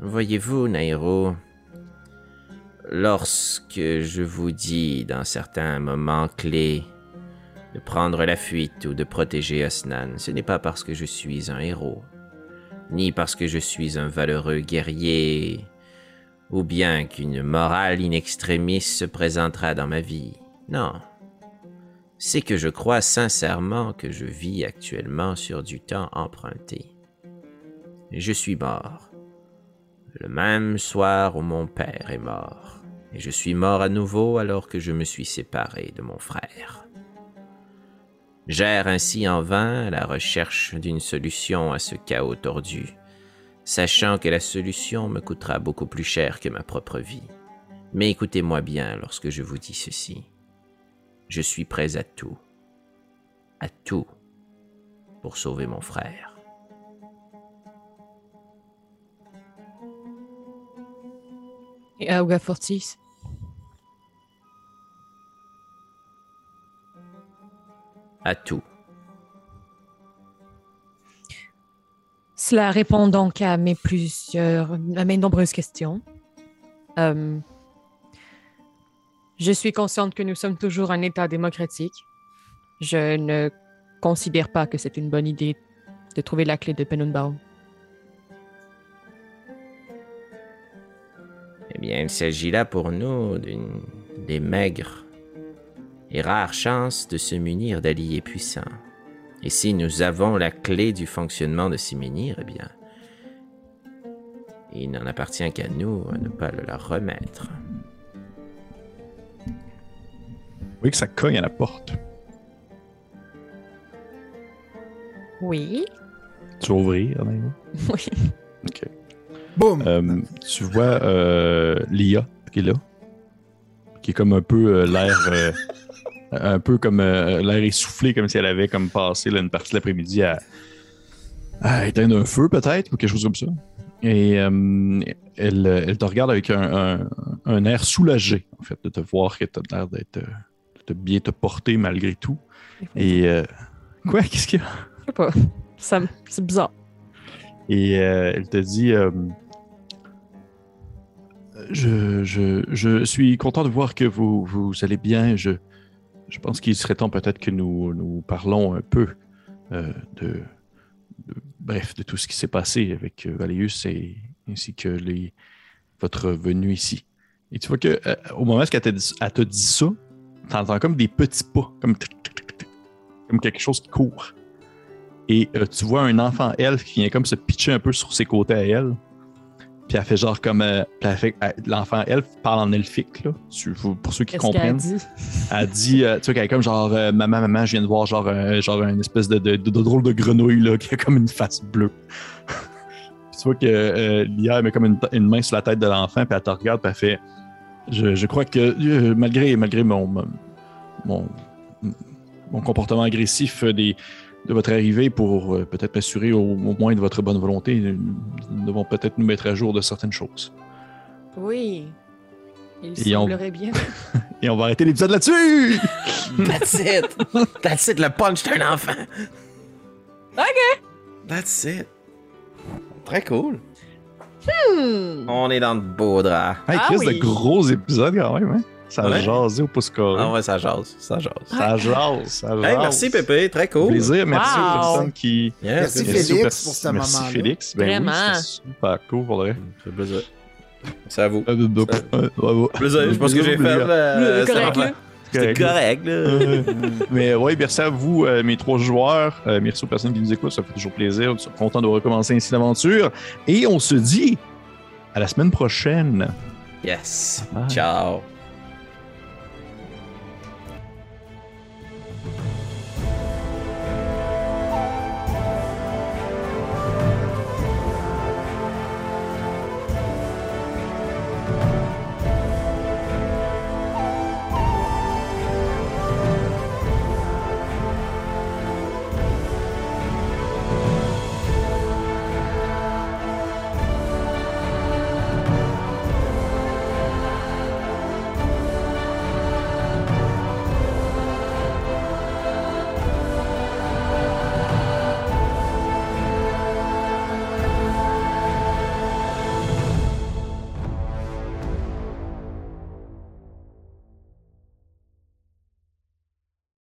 Voyez-vous, Nairo, lorsque je vous dis dans certains moments clés de prendre la fuite ou de protéger Osnan, ce n'est pas parce que je suis un héros, ni parce que je suis un valeureux guerrier, ou bien qu'une morale in extremis se présentera dans ma vie. Non. C'est que je crois sincèrement que je vis actuellement sur du temps emprunté. Je suis mort. Le même soir où mon père est mort. Et je suis mort à nouveau alors que je me suis séparé de mon frère. J'erre ainsi en vain la recherche d'une solution à ce chaos tordu, sachant que la solution me coûtera beaucoup plus cher que ma propre vie. Mais écoutez-moi bien lorsque je vous dis ceci. Je suis prêt à tout, à tout, pour sauver mon frère. Et Auga Fortis À tout. Cela répond donc à mes plusieurs, à mes nombreuses questions. Euh, je suis consciente que nous sommes toujours un État démocratique. Je ne considère pas que c'est une bonne idée de trouver la clé de Penunbaum. Eh bien, il s'agit là pour nous d'une des maigres et rares chances de se munir d'alliés puissants. Et si nous avons la clé du fonctionnement de ces menhirs, eh bien, il n'en appartient qu'à nous à ne pas le leur remettre. Vous voyez que ça cogne à la porte. Oui. Tu vas ouvrir, Nairo? Oui. OK. Boum! Euh, tu vois euh, Lia qui est là, qui est comme un peu euh, l'air, euh, un peu comme euh, l'air essoufflé, comme si elle avait comme passé là, une partie de l'après-midi à, à éteindre un feu peut-être ou quelque chose comme ça. Et euh, elle, elle te regarde avec un, un- un air soulagé en fait de te voir que tu as l'air d'être, euh, de bien te porter malgré tout. Et euh, quoi, qu'est-ce qu'il y a? Je sais pas. Ça C'est bizarre. Et elle te dit je, je, je suis content de voir que vous, vous allez bien. Je, je pense qu'il serait temps peut-être que nous, nous parlons un peu euh, de, Bref, de tout ce qui s'est passé avec euh, Valéus et ainsi que les, votre venue ici. Et tu vois que euh, au moment où elle te dit, elle te dit ça, t'entends comme des petits pas, comme, quelque chose qui court. Et tu vois un enfant elfe qui vient comme se pitcher un peu sur ses côtés à elle. Puis elle fait genre comme. euh, puis elle fait- elle- L'enfant elfe parle en elfique, là. Pour ceux qui comprennent. dit? Elle dit, euh, tu vois, qu'elle est comme genre, euh, maman, maman, je viens de voir genre, euh, genre une espèce de, de, de- de drôle de grenouille, là, qui a comme une face bleue. Puis tu vois que Lia, elle met comme une, une main sur la tête de l'enfant, puis elle te regarde, puis elle fait, je, je crois que malgré, malgré mon, mon, mon comportement agressif des, de votre arrivée pour euh, peut-être m'assurer au, au moins de votre bonne volonté, nous, nous devons peut-être nous mettre à jour de certaines choses. Oui. Il Et on- semblerait bien. Et on va arrêter l'épisode là-dessus! That's it. That's it, le punch d'un enfant. OK. That's it. Très cool. Hmm. On est dans de beaux draps. Hey, Ah Chris, oui. de gros épisodes quand même, hein? Ça a Ouais. jasé au pouce carré. Ah ouais, ça jase, ça jase. Ça jase, ça jase. Hey, merci Pépé, très cool. Plaisir, merci aux Wow. personnes qui. Yes, Merci. Félix, aux pers- pour ce Merci. Félix. Ben Vraiment. Oui, super cool pour vrai. Ça fait plaisir. C'est à vous. Euh, euh, euh, bravo. Plaisir, je pense que j'ai fait. euh, Correct, c'était là? C'était correct, là. Euh, Mais ouais, merci à vous, euh, mes trois joueurs. Euh, merci aux personnes qui nous écoutent. Ça fait toujours plaisir. On est content de recommencer ainsi l'aventure. Et on se dit à la semaine prochaine. Yes. Bye. Ciao.